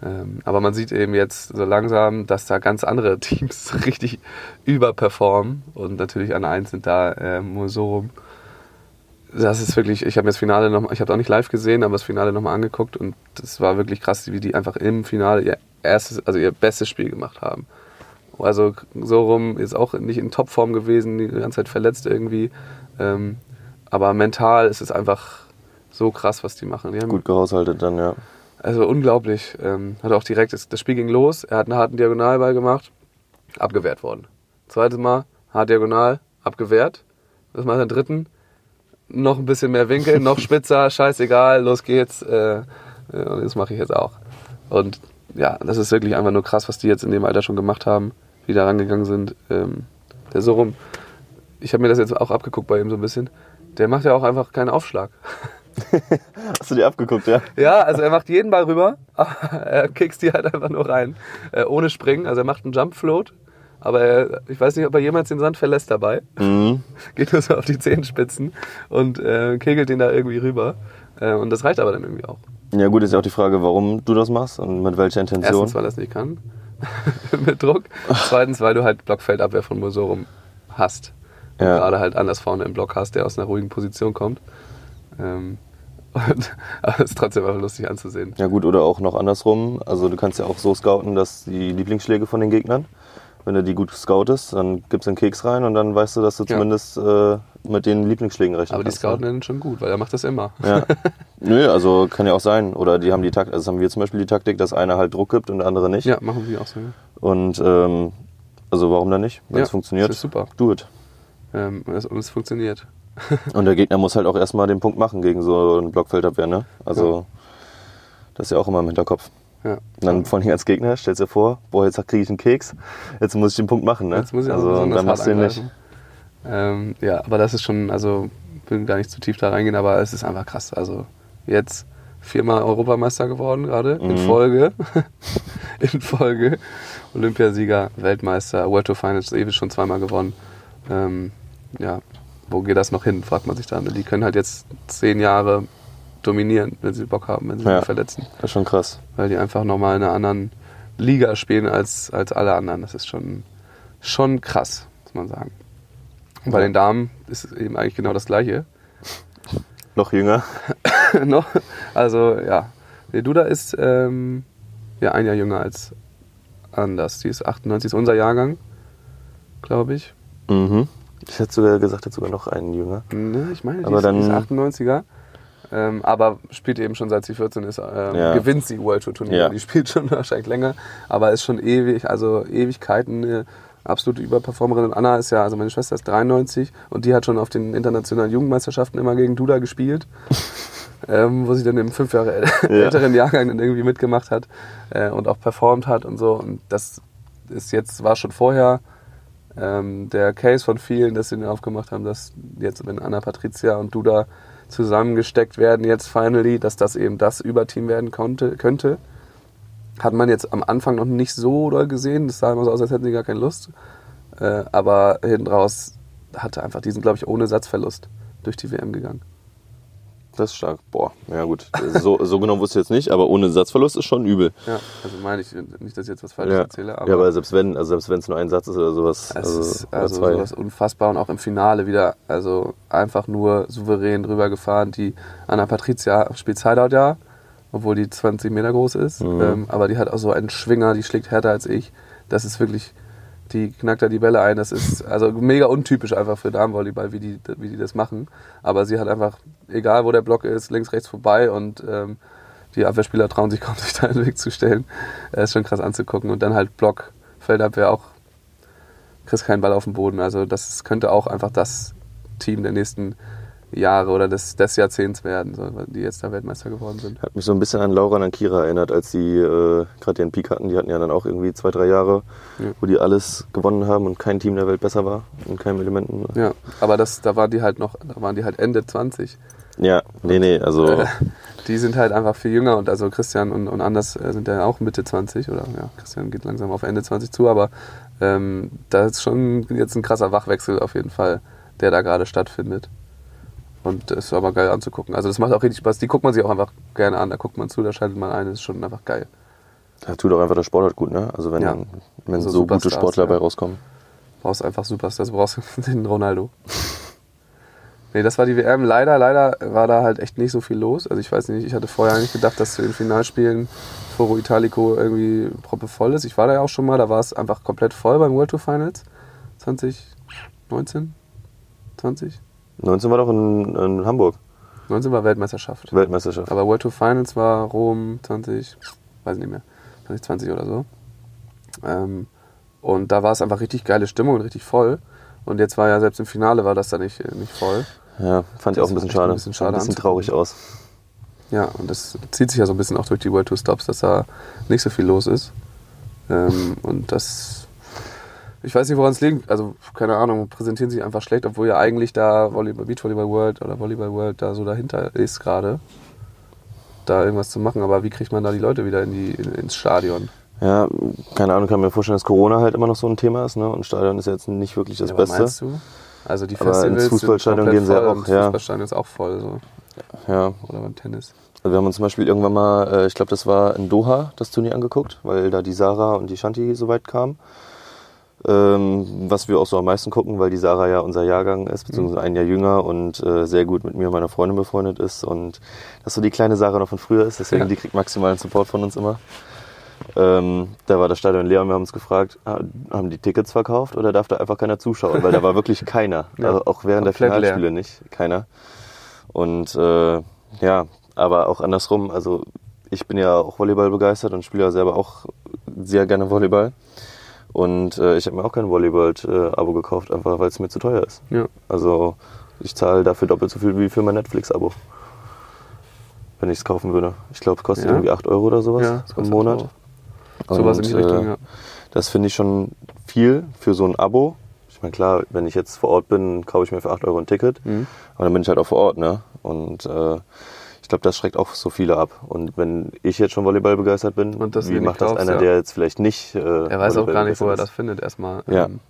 Ähm, aber man sieht eben jetzt so langsam, dass da ganz andere *laughs* Teams richtig überperformen. Und natürlich an eins sind da äh, Mosorum. Das ist wirklich, ich habe mir das Finale noch, ich habe auch nicht live gesehen, aber das Finale nochmal angeguckt und das war wirklich krass, wie die einfach im Finale ihr erstes, also ihr bestes Spiel gemacht haben. Also Sorum ist auch nicht in Topform gewesen, die ganze Zeit verletzt irgendwie. Ähm, aber mental ist es einfach so krass, was die machen. Die Gut gehaushaltet dann, ja. Also unglaublich. Ähm, hat auch direkt, das, das Spiel ging los, er hat einen harten Diagonalball gemacht, abgewehrt worden. Zweites Mal, hart Diagonal, abgewehrt. Das Mal den dritten, noch ein bisschen mehr Winkel, noch spitzer, *laughs* scheißegal, los geht's. Äh, und das mache ich jetzt auch. Und ja, das ist wirklich einfach nur krass, was die jetzt in dem Alter schon gemacht haben, wie da rangegangen sind. Ähm, der so rum. Ich habe mir das jetzt auch abgeguckt bei ihm so ein bisschen. Der macht ja auch einfach keinen Aufschlag. *laughs* Hast du die abgeguckt, ja? Ja, also er macht jeden Ball rüber, *laughs* er kickst die halt einfach nur rein. Äh, ohne Springen, also er macht einen Jump Float, aber er, ich weiß nicht, ob er jemals den Sand verlässt dabei. Mhm. *laughs* Geht nur so auf die Zehenspitzen und äh, kegelt den da irgendwie rüber. Äh, und das reicht aber dann irgendwie auch. Ja gut, ist ja auch die Frage, warum du das machst und mit welcher Intention. Erstens, weil er es nicht kann, *laughs* mit Druck. Zweitens, weil du halt Blockfeldabwehr von Mosorum hast. Und ja. gerade halt anders vorne im Block hast, der aus einer ruhigen Position kommt. Ähm, und, *laughs* aber es ist trotzdem einfach lustig anzusehen. Ja gut, oder auch noch andersrum. Also du kannst ja auch so scouten, dass die Lieblingsschläge von den Gegnern, wenn du die gut scoutest, dann gibst du einen Keks rein und dann weißt du, dass du ja. zumindest äh, mit den Lieblingsschlägen rechnest. Aber die scouten dann schon gut, weil er macht das immer. Ja. *laughs* Nö, also kann ja auch sein. Oder die haben die Taktik, also haben wir zum Beispiel die Taktik, dass einer halt Druck gibt und der andere nicht. Ja, machen wir auch so. Ja. Und ähm, also warum dann nicht? Wenn ja, es funktioniert, das ist super. do it. Ähm, und es funktioniert. *laughs* Und der Gegner muss halt auch erstmal den Punkt machen gegen so einen Blockfeldabwehr, ne? Also, ja. das ist ja auch immer im Hinterkopf. Ja. Und dann von hier als Gegner stellst du dir vor, boah, jetzt kriege ich einen Keks, jetzt muss ich den Punkt machen, ne? Jetzt muss ich also, und dann machst du ihn nicht. Ähm, ja, aber das ist schon, also, will gar nicht zu tief da reingehen, aber es ist einfach krass. Also, jetzt viermal Europameister geworden gerade mhm. in Folge. *laughs* in Folge. Olympiasieger, Weltmeister, World Tour Finals ewig schon zweimal gewonnen. Ähm, ja, wo geht das noch hin, fragt man sich dann. Die können halt jetzt zehn Jahre dominieren, wenn sie Bock haben, wenn sie ja, sich verletzen. Das ist schon krass. Weil die einfach nochmal in einer anderen Liga spielen als, als alle anderen. Das ist schon, schon krass, muss man sagen. Und bei den Damen ist es eben eigentlich genau das Gleiche. *laughs* Noch jünger. *laughs* noch, also ja. Der Duda ist ähm, ja ein Jahr jünger als Anders. Die ist 98, ist unser Jahrgang, glaube ich. Mhm. Ich hätte sogar gesagt, hat sogar noch einen Jünger. Ne, ich meine, die, aber ist, dann, die ist 98er. Ähm, aber spielt eben schon seit sie 14 ist, ähm, ja. gewinnt sie World Tour Turnier. Ja. Die spielt schon *laughs* wahrscheinlich länger, aber ist schon ewig, also Ewigkeiten eine absolute Überperformerin. Und Anna ist ja, also meine Schwester ist 93 und die hat schon auf den internationalen Jugendmeisterschaften immer gegen Duda gespielt. *laughs* ähm, wo sie dann im fünf Jahre älteren ja. Jahrgang dann irgendwie mitgemacht hat äh, und auch performt hat und so. Und das ist jetzt, war schon vorher ähm, der Case von vielen, dass sie den aufgemacht haben, dass jetzt, wenn Anna Patricia und Duda zusammengesteckt werden, jetzt finally, dass das eben das Überteam werden konnte, könnte. Hat man jetzt am Anfang noch nicht so doll gesehen. Das sah immer so aus, als hätten sie gar keine Lust. Äh, aber hinten raus hatte einfach diesen, glaube ich, ohne Satzverlust durch die WM gegangen. Das ist stark. Boah, ja gut. So, so genau wusste ich jetzt nicht, aber ohne Satzverlust ist schon übel. Ja, also meine ich nicht, dass ich jetzt was Falsches ja. erzähle. Aber ja, aber selbst wenn, also selbst wenn es nur ein Satz ist oder sowas. Es also, ist also sowas unfassbar und auch im Finale wieder, also einfach nur souverän drüber gefahren. Die Anna Patricia spielt Sideout ja, obwohl die 20 Meter groß ist. Mhm. Ähm, aber die hat auch so einen Schwinger, die schlägt härter als ich. Das ist wirklich die knackt da die Bälle ein. Das ist also mega untypisch einfach für Damenvolleyball, wie die, wie die das machen. Aber sie hat einfach, egal wo der Block ist, links, rechts vorbei und ähm, die Abwehrspieler trauen sich *laughs* kaum, sich da in den Weg zu stellen. Das ist schon krass anzugucken. Und dann halt Block, Feldabwehr auch, kriegst keinen Ball auf den Boden. Also das könnte auch einfach das Team der nächsten Jahre oder des, des Jahrzehnts werden, so, die jetzt da Weltmeister geworden sind. Hat mich so ein bisschen an Laura und an Kira erinnert, als die äh, gerade ihren Peak hatten. Die hatten ja dann auch irgendwie zwei, drei Jahre, ja. wo die alles gewonnen haben und kein Team der Welt besser war in keinem Elementen. Ja, aber das, da waren die halt noch, da waren die halt Ende 20. Ja, nee, nee, also. Äh, *laughs* die sind halt einfach viel jünger und also Christian und, und Anders äh, sind ja auch Mitte 20 oder ja, Christian geht langsam auf Ende 20 zu, aber ähm, da ist schon jetzt ein krasser Wachwechsel auf jeden Fall, der da gerade stattfindet. Und ist aber geil anzugucken. Also das macht auch richtig Spaß. Die guckt man sich auch einfach gerne an. Da guckt man zu, da schaltet man ein. Das ist schon einfach geil. Da tut auch einfach der Sport halt gut, ne? Also wenn, ja. wenn also so gute Sportler dabei ja. rauskommen. Brauchst einfach Superstars. Du brauchst *laughs* den Ronaldo. nee, das war die WM. Leider, leider war da halt echt nicht so viel los. Also ich weiß nicht, ich hatte vorher eigentlich gedacht, dass zu den Finalspielen Foro Italico irgendwie proppe voll ist. Ich war da ja auch schon mal. Da war es einfach komplett voll beim World Tour Finals. 2019? 20? 19 war doch in, in Hamburg. 19 war Weltmeisterschaft. Weltmeisterschaft. Aber World Tour Finals war Rom 20, weiß nicht mehr, 2020 oder so. Ähm, und da war es einfach richtig geile Stimmung und richtig voll. Und jetzt war ja selbst im Finale war das da nicht, nicht voll. Ja, fand ich auch ein bisschen schade. Ein bisschen, schade ein bisschen traurig aus. Ja, und das zieht sich ja so ein bisschen auch durch die World Tour Stops, dass da nicht so viel los ist. Ähm, und das ich weiß nicht, woran es liegt. Also, keine Ahnung, präsentieren sich einfach schlecht, obwohl ja eigentlich da Volleyball, Beach Volleyball World oder Volleyball World da so dahinter ist gerade. Da irgendwas zu machen. Aber wie kriegt man da die Leute wieder in die, in, ins Stadion? Ja, keine Ahnung, kann mir vorstellen, dass Corona halt immer noch so ein Thema ist. Ne? Und Stadion ist jetzt nicht wirklich das ja, Beste. Meinst du? Also die Festivals aber ins Fußballstadion gehen sehr auch. Ja. Fußballstadion ist auch voll. So. Ja. Oder beim Tennis. Also wir haben uns zum Beispiel irgendwann mal, äh, ich glaube, das war in Doha, das Turnier angeguckt, weil da die Sarah und die Shanti so weit kamen. Ähm, was wir auch so am meisten gucken, weil die Sarah ja unser Jahrgang ist, beziehungsweise ein Jahr jünger und äh, sehr gut mit mir und meiner Freundin befreundet ist und dass so die kleine Sarah noch von früher ist, deswegen ja. die kriegt maximalen Support von uns immer. Ähm, da war das Stadion leer und wir haben uns gefragt, haben die Tickets verkauft oder darf da einfach keiner zuschauen? Weil da war wirklich *laughs* keiner. ja, also auch während der Finalspiele leer. nicht. Keiner. Und äh, ja, aber auch andersrum, also ich bin ja auch Volleyball begeistert und spiele ja selber auch sehr gerne Volleyball. Und äh, ich habe mir auch kein Volleyball-Abo gekauft, einfach weil es mir zu teuer ist. Ja. Also ich zahle dafür doppelt so viel wie für mein Netflix-Abo. Wenn ich es kaufen würde. Ich glaube, es kostet ja. irgendwie 8 Euro oder sowas ja, im Monat. Sowas in die Richtung, äh, ja. Das finde ich schon viel für so ein Abo. Ich meine, klar, wenn ich jetzt vor Ort bin, kaufe ich mir für 8 Euro ein Ticket. Mhm. Aber dann bin ich halt auch vor Ort, ne? Und äh, ich glaube, das schreckt auch so viele ab. Und wenn ich jetzt schon Volleyball begeistert bin, wie macht das einer, ja. der jetzt vielleicht nicht. Äh, er weiß auch gar nicht, wo er das findet, erstmal. Ja. Ähm,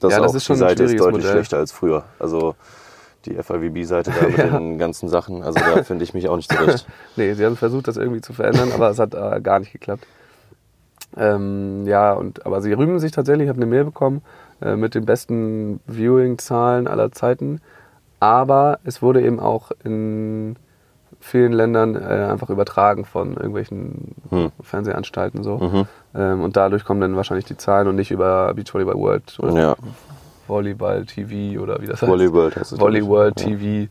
das, ja, das ist schon die Seite ist deutlich Modell. schlechter als früher. Also die FIVB-Seite da *laughs* mit ja. den ganzen Sachen, also da finde ich mich auch nicht zurecht. *laughs* nee, sie haben versucht, das irgendwie zu verändern, aber es hat äh, gar nicht geklappt. Ähm, ja, und aber sie rühmen sich tatsächlich, ich habe eine Mail bekommen äh, mit den besten Viewing-Zahlen aller Zeiten. Aber es wurde eben auch in vielen Ländern äh, einfach übertragen von irgendwelchen hm. Fernsehanstalten so. Mhm. Ähm, und dadurch kommen dann wahrscheinlich die Zahlen und nicht über Beach Volleyball World oder ja. Volleyball TV oder wie das heißt. Volleyball heißt es. Volleyball TV. Ja.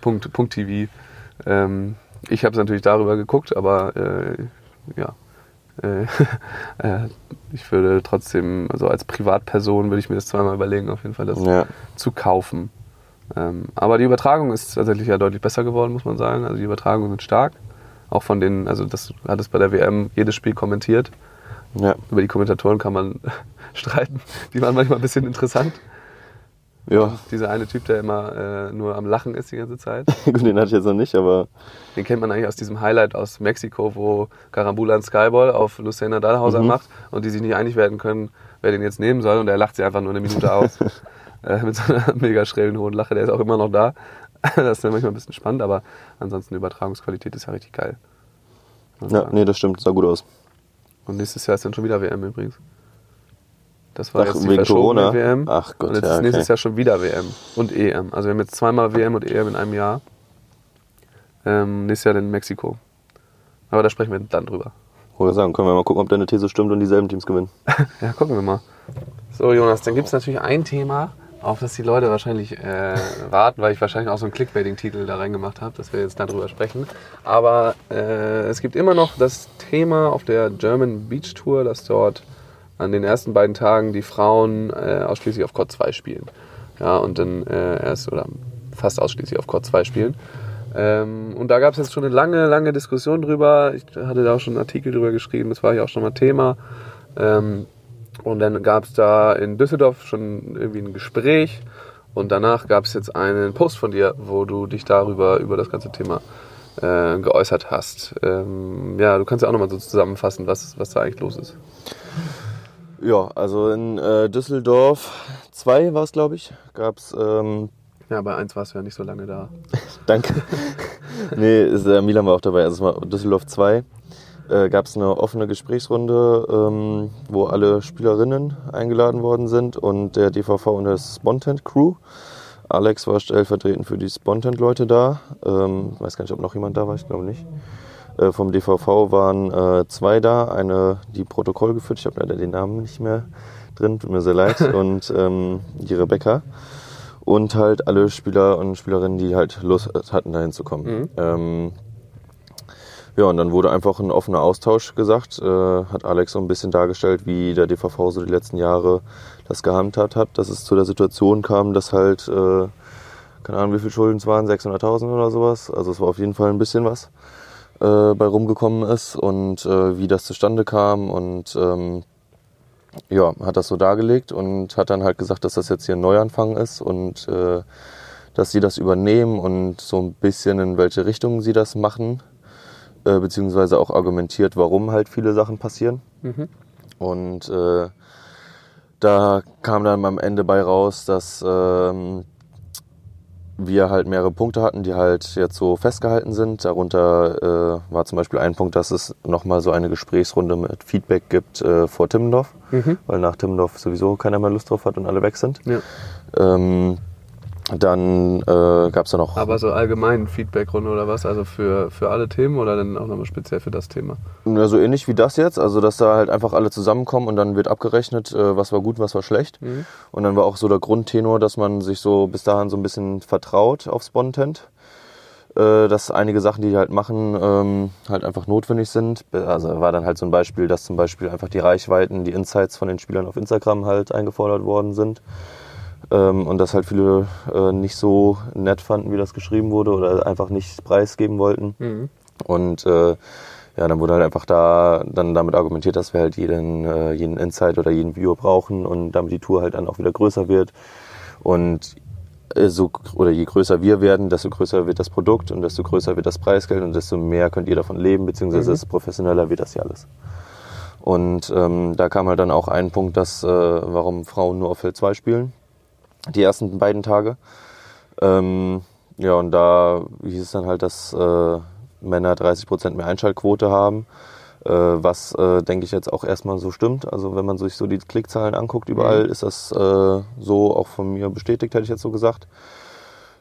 Punkt, Punkt TV. Ähm, ich habe es natürlich darüber geguckt, aber äh, ja. Äh, *laughs* äh, ich würde trotzdem, also als Privatperson würde ich mir das zweimal überlegen, auf jeden Fall das ja. zu kaufen. Ähm, aber die Übertragung ist tatsächlich ja deutlich besser geworden, muss man sagen. Also die Übertragungen sind stark. Auch von den, also das hat es bei der WM jedes Spiel kommentiert. Ja. Über die Kommentatoren kann man *laughs* streiten. Die waren manchmal ein bisschen interessant. Ja. Dieser eine Typ, der immer äh, nur am Lachen ist die ganze Zeit. *laughs* Gut, den hatte ich jetzt noch nicht, aber. Den kennt man eigentlich aus diesem Highlight aus Mexiko, wo Karambula einen Skyball auf Lucena Dahlhauser mhm. macht und die sich nicht einig werden können, wer den jetzt nehmen soll und er lacht sie einfach nur eine Minute aus. *laughs* äh, mit so einer *laughs* mega schrillen hohen Lache. Der ist auch immer noch da. *laughs* das ist dann manchmal ein bisschen spannend, aber ansonsten die Übertragungsqualität ist ja richtig geil. Ja, sagen. nee, das stimmt, sah gut aus. Und nächstes Jahr ist dann schon wieder WM übrigens. Das war Ach, jetzt die wegen Corona? WM. Ach Gott, Und jetzt ja, ist okay. nächstes Jahr schon wieder WM und EM. Also wir haben jetzt zweimal WM und EM in einem Jahr. Ähm, nächstes Jahr in Mexiko. Aber da sprechen wir dann drüber. Wollte sagen, können wir mal gucken, ob deine These stimmt und dieselben Teams gewinnen. *laughs* ja, gucken wir mal. So, Jonas, dann gibt es natürlich ein Thema, auf das die Leute wahrscheinlich äh, warten, weil ich wahrscheinlich auch so einen Clickbaiting-Titel da reingemacht habe, dass wir jetzt darüber sprechen. Aber äh, es gibt immer noch das Thema auf der German Beach Tour, dass dort an den ersten beiden Tagen die Frauen äh, ausschließlich auf Chord 2 spielen. Ja, und dann äh, erst oder fast ausschließlich auf Chord 2 spielen. Ähm, und da gab es jetzt schon eine lange, lange Diskussion drüber. Ich hatte da auch schon einen Artikel drüber geschrieben, das war ja auch schon mal Thema. Ähm, und dann gab es da in Düsseldorf schon irgendwie ein Gespräch. Und danach gab es jetzt einen Post von dir, wo du dich darüber, über das ganze Thema äh, geäußert hast. Ähm, ja, du kannst ja auch nochmal so zusammenfassen, was, was da eigentlich los ist. Ja, also in äh, Düsseldorf 2 war es, glaube ich, gab es. Ähm ja, bei 1 warst du ja nicht so lange da. *laughs* Danke. *laughs* nee, ist, äh, Milan war auch dabei. Also es war Düsseldorf 2 äh, gab es eine offene Gesprächsrunde, ähm, wo alle Spielerinnen eingeladen worden sind und der DVV und das Spontent Crew. Alex war stellvertretend für die Spontent-Leute da. Ähm, weiß gar nicht, ob noch jemand da war, ich glaube nicht. Äh, vom DVV waren äh, zwei da, eine, die Protokoll geführt, ich habe leider den Namen nicht mehr drin, tut mir sehr leid, *laughs* und ähm, die Rebecca. Und halt alle Spieler und Spielerinnen, die halt Lust hatten, da hinzukommen. Mhm. Ähm, ja, und dann wurde einfach ein offener Austausch gesagt. Äh, hat Alex so ein bisschen dargestellt, wie der DVV so die letzten Jahre das gehandhabt hat, dass es zu der Situation kam, dass halt, äh, keine Ahnung, wie viel Schulden es waren, 600.000 oder sowas. Also es war auf jeden Fall ein bisschen was äh, bei rumgekommen ist und äh, wie das zustande kam und ähm, ja, hat das so dargelegt und hat dann halt gesagt, dass das jetzt hier ein Neuanfang ist und äh, dass sie das übernehmen und so ein bisschen in welche Richtung sie das machen äh, beziehungsweise auch argumentiert, warum halt viele Sachen passieren. Mhm. Und äh, da kam dann am Ende bei raus, dass ähm, wir halt mehrere Punkte hatten, die halt jetzt so festgehalten sind. Darunter äh, war zum Beispiel ein Punkt, dass es nochmal so eine Gesprächsrunde mit Feedback gibt äh, vor Timmendorf, mhm. weil nach Timmendorf sowieso keiner mehr Lust drauf hat und alle weg sind. Ja. Ähm, dann äh, gab es da noch. Aber so allgemein Feedbackrunde oder was? Also für, für alle Themen oder dann auch nochmal speziell für das Thema? Ja, so ähnlich wie das jetzt. Also, dass da halt einfach alle zusammenkommen und dann wird abgerechnet, äh, was war gut, was war schlecht. Mhm. Und dann war auch so der Grundtenor, dass man sich so bis dahin so ein bisschen vertraut auf Spontent. Äh, dass einige Sachen, die die halt machen, ähm, halt einfach notwendig sind. Also war dann halt so ein Beispiel, dass zum Beispiel einfach die Reichweiten, die Insights von den Spielern auf Instagram halt eingefordert worden sind. Ähm, und dass halt viele äh, nicht so nett fanden, wie das geschrieben wurde oder einfach nicht preisgeben wollten. Mhm. Und äh, ja, dann wurde halt einfach da dann damit argumentiert, dass wir halt jeden, äh, jeden Insight oder jeden Viewer brauchen und damit die Tour halt dann auch wieder größer wird. Und äh, so, oder je größer wir werden, desto größer wird das Produkt und desto größer wird das Preisgeld und desto mehr könnt ihr davon leben, beziehungsweise mhm. desto professioneller wird das ja alles. Und ähm, da kam halt dann auch ein Punkt, dass äh, warum Frauen nur auf Feld 2 spielen die ersten beiden Tage. Ähm, ja, und da hieß es dann halt, dass äh, Männer 30 Prozent mehr Einschaltquote haben, äh, was, äh, denke ich, jetzt auch erstmal so stimmt. Also wenn man sich so die Klickzahlen anguckt, überall mhm. ist das äh, so auch von mir bestätigt, hätte ich jetzt so gesagt.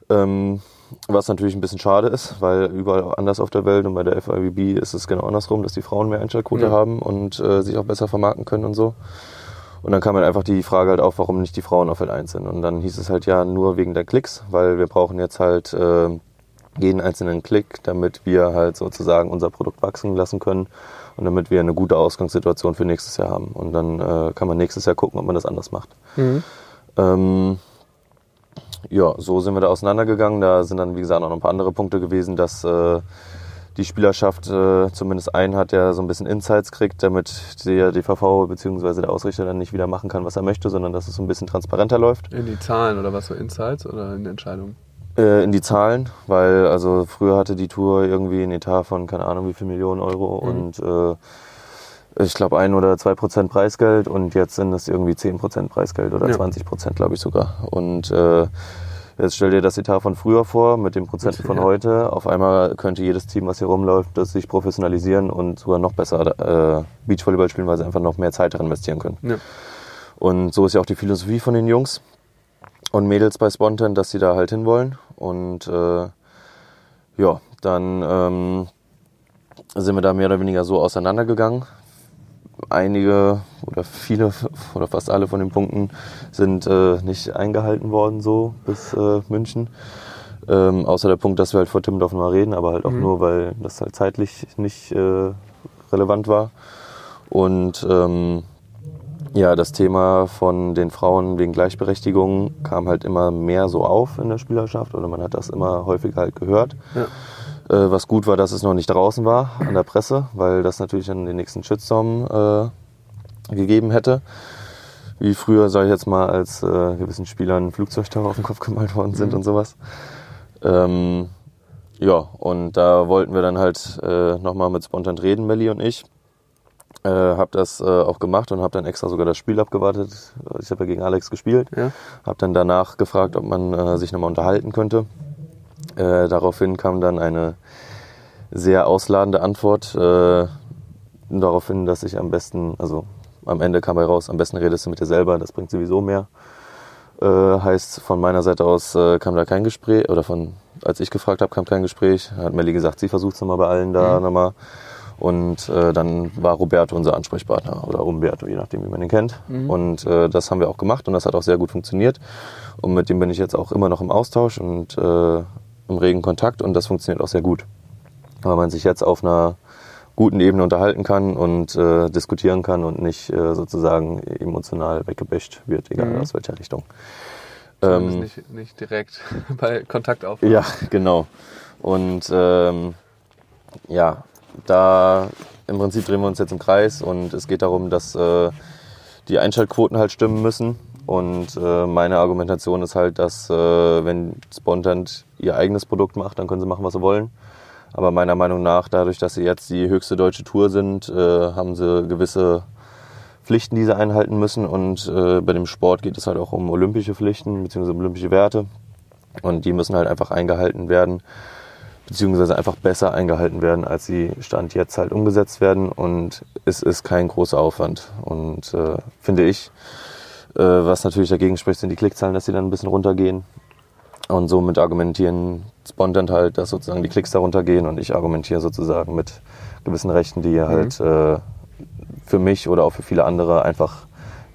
Ähm, was natürlich ein bisschen schade ist, weil überall anders auf der Welt und bei der FIVB ist es genau andersrum, dass die Frauen mehr Einschaltquote mhm. haben und äh, sich auch besser vermarkten können und so. Und dann kam halt einfach die Frage halt auf, warum nicht die Frauen auf Feld 1 sind. Und dann hieß es halt ja nur wegen der Klicks, weil wir brauchen jetzt halt äh, jeden einzelnen Klick, damit wir halt sozusagen unser Produkt wachsen lassen können und damit wir eine gute Ausgangssituation für nächstes Jahr haben. Und dann äh, kann man nächstes Jahr gucken, ob man das anders macht. Mhm. Ähm, ja, so sind wir da auseinandergegangen. Da sind dann, wie gesagt, auch noch ein paar andere Punkte gewesen, dass äh, die Spielerschaft äh, zumindest einen hat, der so ein bisschen Insights kriegt, damit der DVV bzw. der Ausrichter dann nicht wieder machen kann, was er möchte, sondern dass es so ein bisschen transparenter läuft. In die Zahlen oder was so Insights oder in Entscheidungen? Äh, in die Zahlen, weil also früher hatte die Tour irgendwie einen Etat von keine Ahnung wie viel Millionen Euro mhm. und äh, ich glaube ein oder zwei Prozent Preisgeld und jetzt sind es irgendwie zehn Prozent Preisgeld oder ja. 20 Prozent glaube ich sogar und äh, Jetzt stell dir das Etat von früher vor, mit den Prozenten von heute. Auf einmal könnte jedes Team, was hier rumläuft, das sich professionalisieren und sogar noch besser äh, Beachvolleyball spielen, weil sie einfach noch mehr Zeit darin investieren können. Ja. Und so ist ja auch die Philosophie von den Jungs und Mädels bei Spontan, dass sie da halt hinwollen. Und äh, ja, dann ähm, sind wir da mehr oder weniger so auseinandergegangen. Einige oder viele oder fast alle von den Punkten sind äh, nicht eingehalten worden so bis äh, München. Ähm, außer der Punkt, dass wir halt vor Timmendorf mal reden, aber halt auch mhm. nur, weil das halt zeitlich nicht äh, relevant war. Und ähm, ja, das Thema von den Frauen wegen Gleichberechtigung kam halt immer mehr so auf in der Spielerschaft oder man hat das immer häufiger halt gehört. Ja. Äh, was gut war, dass es noch nicht draußen war an der Presse, weil das natürlich dann den nächsten Shitstorm äh, gegeben hätte. Wie früher, sage ich jetzt mal, als äh, gewissen Spielern Flugzeugtaucher auf den Kopf gemalt worden sind mhm. und sowas. Ähm, ja, und da wollten wir dann halt äh, nochmal mit Spontant reden, Melli und ich. Äh, habe das äh, auch gemacht und habe dann extra sogar das Spiel abgewartet. Ich habe ja gegen Alex gespielt. Ja. Habe dann danach gefragt, ob man äh, sich nochmal unterhalten könnte. Äh, daraufhin kam dann eine sehr ausladende Antwort. Äh, daraufhin, dass ich am besten, also am Ende kam bei raus, am besten redest du mit dir selber, das bringt sowieso mehr. Äh, heißt, von meiner Seite aus äh, kam da kein Gespräch, oder von, als ich gefragt habe, kam kein Gespräch. Hat Melli gesagt, sie versucht es nochmal bei allen da mhm. nochmal. Und äh, dann war Roberto unser Ansprechpartner oder Umberto, je nachdem, wie man ihn kennt. Mhm. Und äh, das haben wir auch gemacht und das hat auch sehr gut funktioniert. Und mit dem bin ich jetzt auch immer noch im Austausch und äh, im regen Kontakt und das funktioniert auch sehr gut. Weil man sich jetzt auf einer guten Ebene unterhalten kann und äh, diskutieren kann und nicht äh, sozusagen emotional weggebäscht wird, egal mhm. aus welcher Richtung. Ähm, nicht, nicht direkt *laughs* bei Kontakt auf. Ja, genau. Und ähm, ja, da im Prinzip drehen wir uns jetzt im Kreis und es geht darum, dass äh, die Einschaltquoten halt stimmen müssen. Und äh, meine Argumentation ist halt, dass äh, wenn Spontant ihr eigenes Produkt macht, dann können sie machen, was sie wollen. Aber meiner Meinung nach, dadurch, dass sie jetzt die höchste deutsche Tour sind, äh, haben sie gewisse Pflichten, die sie einhalten müssen. Und äh, bei dem Sport geht es halt auch um olympische Pflichten bzw. olympische Werte. Und die müssen halt einfach eingehalten werden beziehungsweise einfach besser eingehalten werden, als sie Stand jetzt halt umgesetzt werden. Und es ist kein großer Aufwand. Und äh, finde ich, was natürlich dagegen spricht, sind die Klickzahlen, dass sie dann ein bisschen runtergehen. Und somit argumentieren Spontant halt, dass sozusagen die Klicks da runtergehen und ich argumentiere sozusagen mit gewissen Rechten, die mhm. halt äh, für mich oder auch für viele andere einfach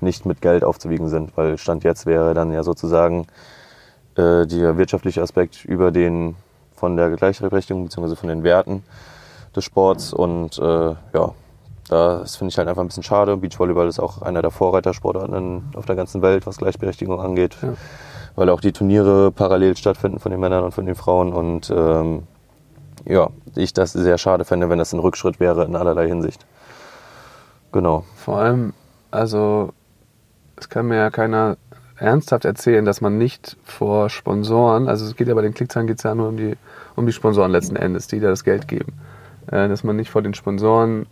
nicht mit Geld aufzuwiegen sind, weil Stand jetzt wäre dann ja sozusagen äh, der wirtschaftliche Aspekt über den von der Gleichberechtigung bzw. von den Werten des Sports. Und äh, ja, das finde ich halt einfach ein bisschen schade. Beachvolleyball ist auch einer der Vorreitersportarten auf der ganzen Welt, was Gleichberechtigung angeht. Ja. Weil auch die Turniere parallel stattfinden von den Männern und von den Frauen. Und ähm, ja, ich das sehr schade fände, wenn das ein Rückschritt wäre in allerlei Hinsicht. Genau. Vor allem, also es kann mir ja keiner ernsthaft erzählen, dass man nicht vor Sponsoren, also es geht ja bei den Klickzahlen geht es ja nur um die, um die Sponsoren letzten Endes, die da das Geld geben, äh, dass man nicht vor den Sponsoren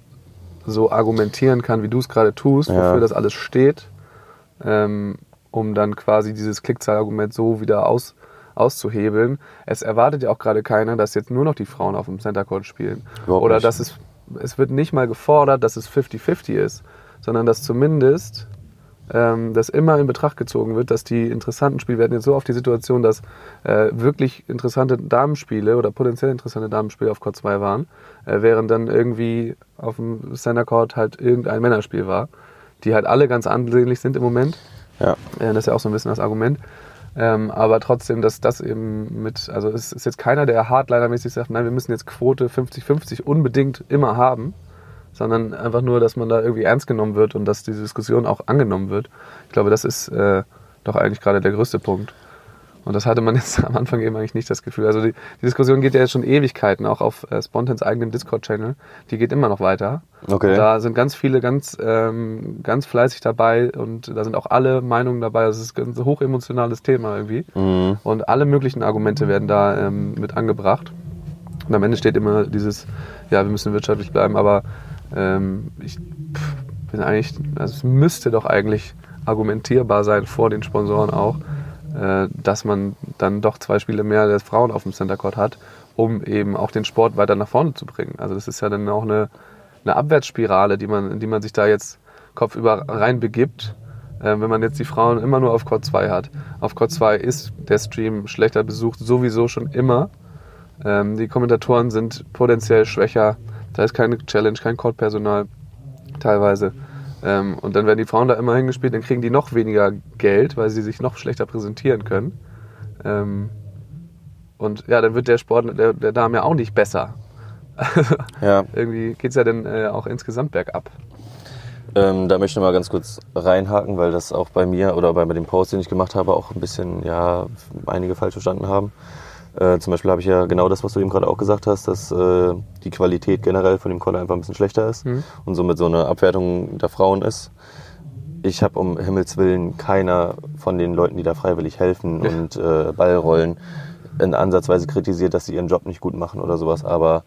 so argumentieren kann, wie du es gerade tust, ja. wofür das alles steht, ähm, um dann quasi dieses Klickzahlargument so wieder aus, auszuhebeln. Es erwartet ja auch gerade keiner, dass jetzt nur noch die Frauen auf dem Center Court spielen. Überhaupt Oder nicht. dass es, es wird nicht mal gefordert, dass es 50-50 ist, sondern dass zumindest ähm, dass immer in Betracht gezogen wird, dass die interessanten Spiele, wir hatten jetzt so oft die Situation, dass äh, wirklich interessante Damenspiele oder potenziell interessante Damenspiele auf Court 2 waren, äh, während dann irgendwie auf dem Center Court halt irgendein Männerspiel war, die halt alle ganz ansehnlich sind im Moment. Ja. Äh, das ist ja auch so ein bisschen das Argument. Ähm, aber trotzdem, dass das eben mit, also es ist jetzt keiner, der hardliner-mäßig sagt, nein, wir müssen jetzt Quote 50-50 unbedingt immer haben, sondern einfach nur, dass man da irgendwie ernst genommen wird und dass diese Diskussion auch angenommen wird. Ich glaube, das ist äh, doch eigentlich gerade der größte Punkt. Und das hatte man *laughs* jetzt am Anfang eben eigentlich nicht das Gefühl. Also die, die Diskussion geht ja jetzt schon Ewigkeiten, auch auf äh, Spontans eigenem Discord-Channel. Die geht immer noch weiter. Okay. Und da sind ganz viele ganz, ähm, ganz fleißig dabei und da sind auch alle Meinungen dabei. Das ist ein hochemotionales Thema irgendwie. Mhm. Und alle möglichen Argumente werden da ähm, mit angebracht. Und am Ende steht immer dieses, ja, wir müssen wirtschaftlich bleiben, aber ähm, ich bin eigentlich, also es müsste doch eigentlich argumentierbar sein vor den Sponsoren auch, äh, dass man dann doch zwei Spiele mehr der Frauen auf dem Center Court hat, um eben auch den Sport weiter nach vorne zu bringen. Also das ist ja dann auch eine, eine Abwärtsspirale, die man, in die man sich da jetzt kopfüber rein begibt, äh, wenn man jetzt die Frauen immer nur auf Court 2 hat. Auf Court 2 ist der Stream schlechter besucht, sowieso schon immer. Ähm, die Kommentatoren sind potenziell schwächer da ist keine Challenge, kein Court-Personal. teilweise. Ähm, und dann werden die Frauen da immer hingespielt, dann kriegen die noch weniger Geld, weil sie sich noch schlechter präsentieren können. Ähm, und ja, dann wird der Sport der, der Damen ja auch nicht besser. *laughs* Ja. Irgendwie geht es ja dann äh, auch insgesamt bergab. Ähm, da möchte ich mal ganz kurz reinhaken, weil das auch bei mir oder bei dem Post, den ich gemacht habe, auch ein bisschen, ja, einige falsch verstanden haben. Äh, zum Beispiel habe ich ja genau das, was du eben gerade auch gesagt hast, dass äh, die Qualität generell von dem Collar einfach ein bisschen schlechter ist Mhm. und somit so eine Abwertung der Frauen ist. Ich habe um Himmels Willen keiner von den Leuten, die da freiwillig helfen und äh, Ball rollen, in Ansatzweise kritisiert, dass sie ihren Job nicht gut machen oder sowas, aber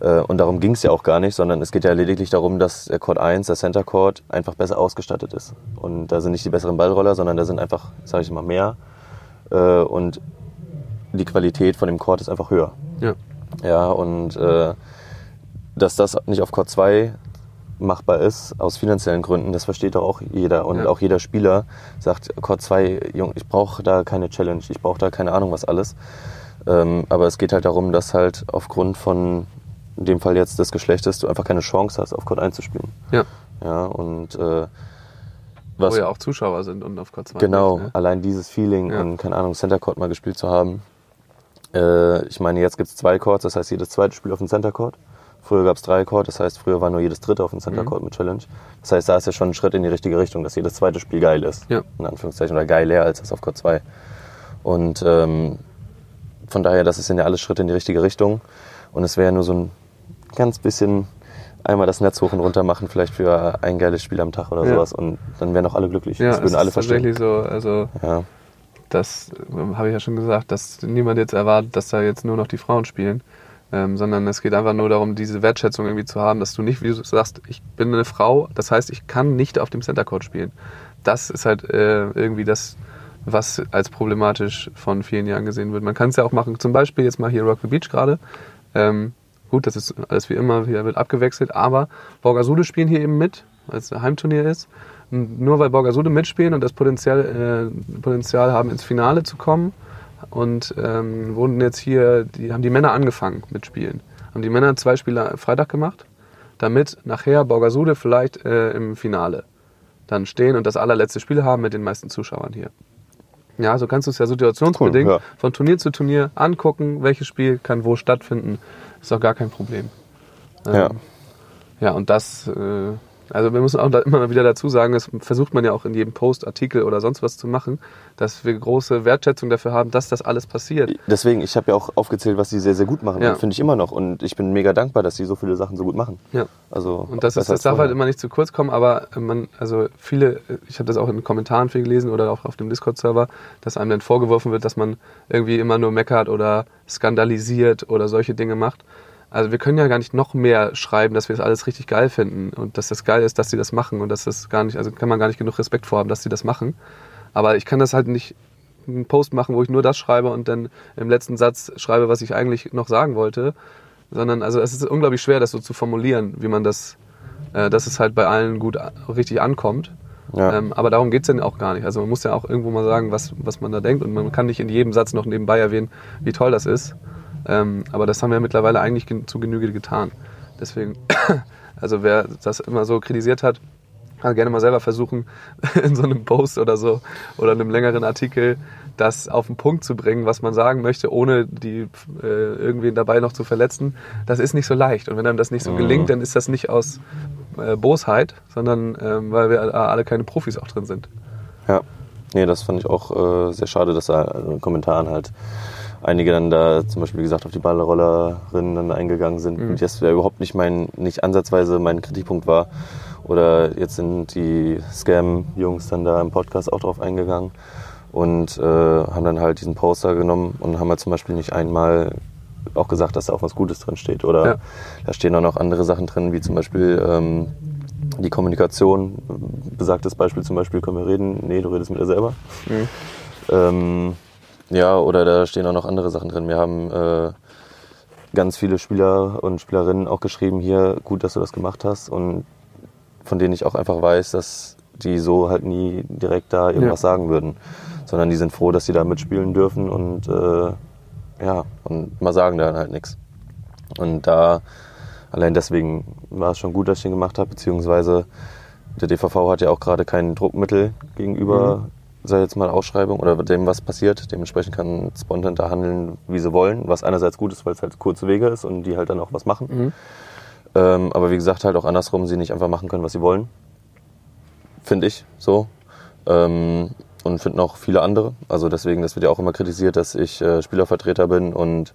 äh, und darum ging es ja auch gar nicht, sondern es geht ja lediglich darum, dass der Court 1, der Center Court, einfach besser ausgestattet ist. Und da sind nicht die besseren Ballroller, sondern da sind einfach, sage ich mal, mehr. Äh, und die Qualität von dem Court ist einfach höher. Ja. Ja, und äh, dass das nicht auf Court 2 machbar ist, aus finanziellen Gründen, das versteht doch auch jeder. Und Ja. auch jeder Spieler sagt, Court 2, Jung, ich brauche da keine Challenge, ich brauche da keine Ahnung was alles. Ähm, aber es geht halt darum, dass halt aufgrund von, in dem Fall jetzt des Geschlechtes, du einfach keine Chance hast, auf Court 1 zu spielen. Ja. Ja, und äh, was, Wo ja auch Zuschauer sind und auf Court 2. Genau, Ne? allein dieses Feeling Ja. und keine Ahnung, Center Court mal gespielt zu haben. Äh, ich meine, jetzt gibt es zwei Courts, das heißt jedes zweite Spiel auf dem Center Court. Früher gab es drei Court, das heißt früher war nur jedes dritte auf dem Mhm. Center Court mit Challenge. Das heißt, da ist ja schon ein Schritt in die richtige Richtung, dass jedes zweite Spiel geil ist. Ja. In Anführungszeichen oder geiler als das auf Court 2. Und ähm, von daher, das sind ja alles Schritte in die richtige Richtung. Und es wäre ja nur so ein ganz bisschen einmal das Netz hoch und runter machen, vielleicht für ein geiles Spiel am Tag oder Ja. sowas. Und dann wären auch alle glücklich. Ja, das würden alle ist verstehen. tatsächlich so, also Ja. Das ähm, habe ich ja schon gesagt, dass niemand jetzt erwartet, dass da jetzt nur noch die Frauen spielen, ähm, sondern es geht einfach nur darum, diese Wertschätzung irgendwie zu haben, dass du nicht, wie du sagst, ich bin eine Frau, das heißt, ich kann nicht auf dem Center Court spielen. Das ist halt äh, irgendwie das, was als problematisch von vielen Jahren gesehen wird. Man kann es ja auch machen, zum Beispiel jetzt mal hier Rock the Beach gerade. Ähm, gut, das ist alles wie immer, hier wird abgewechselt, aber Borgasude spielen hier eben mit, weil es ein Heimturnier ist. Und nur weil Borgasude mitspielen und das Potenzial, äh, Potenzial haben, ins Finale zu kommen, und ähm, wurden jetzt hier, die haben die Männer angefangen mit Spielen. Haben die Männer zwei Spiele Freitag gemacht, damit nachher Borgasude vielleicht äh, im Finale dann stehen und das allerletzte Spiel haben mit den meisten Zuschauern hier. Ja, so kannst du es ja situationsbedingt Cool, ja. von Turnier zu Turnier angucken, welches Spiel kann wo stattfinden. Ist doch gar kein Problem. Ähm, Ja. Ja, und das, äh, also wir müssen auch immer wieder dazu sagen, das versucht man ja auch in jedem Post, Artikel oder sonst was zu machen, dass wir große Wertschätzung dafür haben, dass das alles passiert. Deswegen, ich habe ja auch aufgezählt, was die sehr, sehr gut machen. Ja. Finde ich immer noch. Und ich bin mega dankbar, dass sie so viele Sachen so gut machen. Ja. Also, Und das, ist, das darf vorher. halt immer nicht zu kurz kommen, aber man, also viele, ich habe das auch in den Kommentaren viel gelesen oder auch auf dem Discord-Server, dass einem dann vorgeworfen wird, dass man irgendwie immer nur meckert oder skandalisiert oder solche Dinge macht. Also wir können ja gar nicht noch mehr schreiben, dass wir das alles richtig geil finden und dass das geil ist, dass sie das machen und dass das gar nicht, also kann man gar nicht genug Respekt vor haben, dass sie das machen. Aber ich kann das halt nicht einen Post machen, wo ich nur das schreibe und dann im letzten Satz schreibe, was ich eigentlich noch sagen wollte, sondern also es ist unglaublich schwer, das so zu formulieren, wie man das, äh, dass es halt bei allen gut richtig ankommt. Ja. Ähm, aber darum geht's dann auch gar nicht. Also man muss ja auch irgendwo mal sagen, was, was man da denkt und man kann nicht in jedem Satz noch nebenbei erwähnen, wie toll das ist. Ähm, aber das haben wir mittlerweile eigentlich gen- zu Genüge getan. Deswegen, *coughs* also wer das immer so kritisiert hat, kann gerne mal selber versuchen, *laughs* in so einem Post oder so oder einem längeren Artikel das auf den Punkt zu bringen, was man sagen möchte, ohne die äh, irgendwen dabei noch zu verletzen. Das ist nicht so leicht. Und wenn einem das nicht so gelingt, dann ist das nicht aus äh, Bosheit, sondern ähm, weil wir alle keine Profis auch drin sind. Ja. Nee, das fand ich auch äh, sehr schade, dass da in den Kommentaren halt einige dann da zum Beispiel, wie gesagt, auf die Ballrollerinnen dann eingegangen sind. Mhm. Das wäre überhaupt nicht mein, nicht ansatzweise mein Kritikpunkt war. Oder jetzt sind die Scam-Jungs dann da im Podcast auch drauf eingegangen und äh, haben dann halt diesen Poster genommen und haben halt zum Beispiel nicht einmal auch gesagt, dass da auch was Gutes drin steht. Oder Ja. da stehen auch noch andere Sachen drin, wie zum Beispiel ähm, die Kommunikation. Besagtes Beispiel zum Beispiel, können wir reden? Nee, du redest mit dir selber. Ähm, ja, oder da stehen auch noch andere Sachen drin. Wir haben äh, ganz viele Spieler und Spielerinnen auch geschrieben, hier, gut, dass du das gemacht hast. Und von denen ich auch einfach weiß, dass die so halt nie direkt da irgendwas Ja. sagen würden. Sondern die sind froh, dass sie da mitspielen dürfen und äh, ja, und mal sagen dann halt nichts. Und da allein deswegen war es schon gut, dass ich den gemacht habe, beziehungsweise der DVV hat ja auch gerade kein Druckmittel gegenüber, sei jetzt mal Ausschreibung oder dem, was passiert. Dementsprechend kann Spontan da handeln, wie sie wollen, was einerseits gut ist, weil es halt kurze Wege ist und die halt dann auch was machen. Mhm. Ähm, aber wie gesagt, halt auch andersrum, sie nicht einfach machen können, was sie wollen. Finde ich so. Ähm, und finden auch viele andere. Also deswegen, das wird ja auch immer kritisiert, dass ich äh, Spielervertreter bin und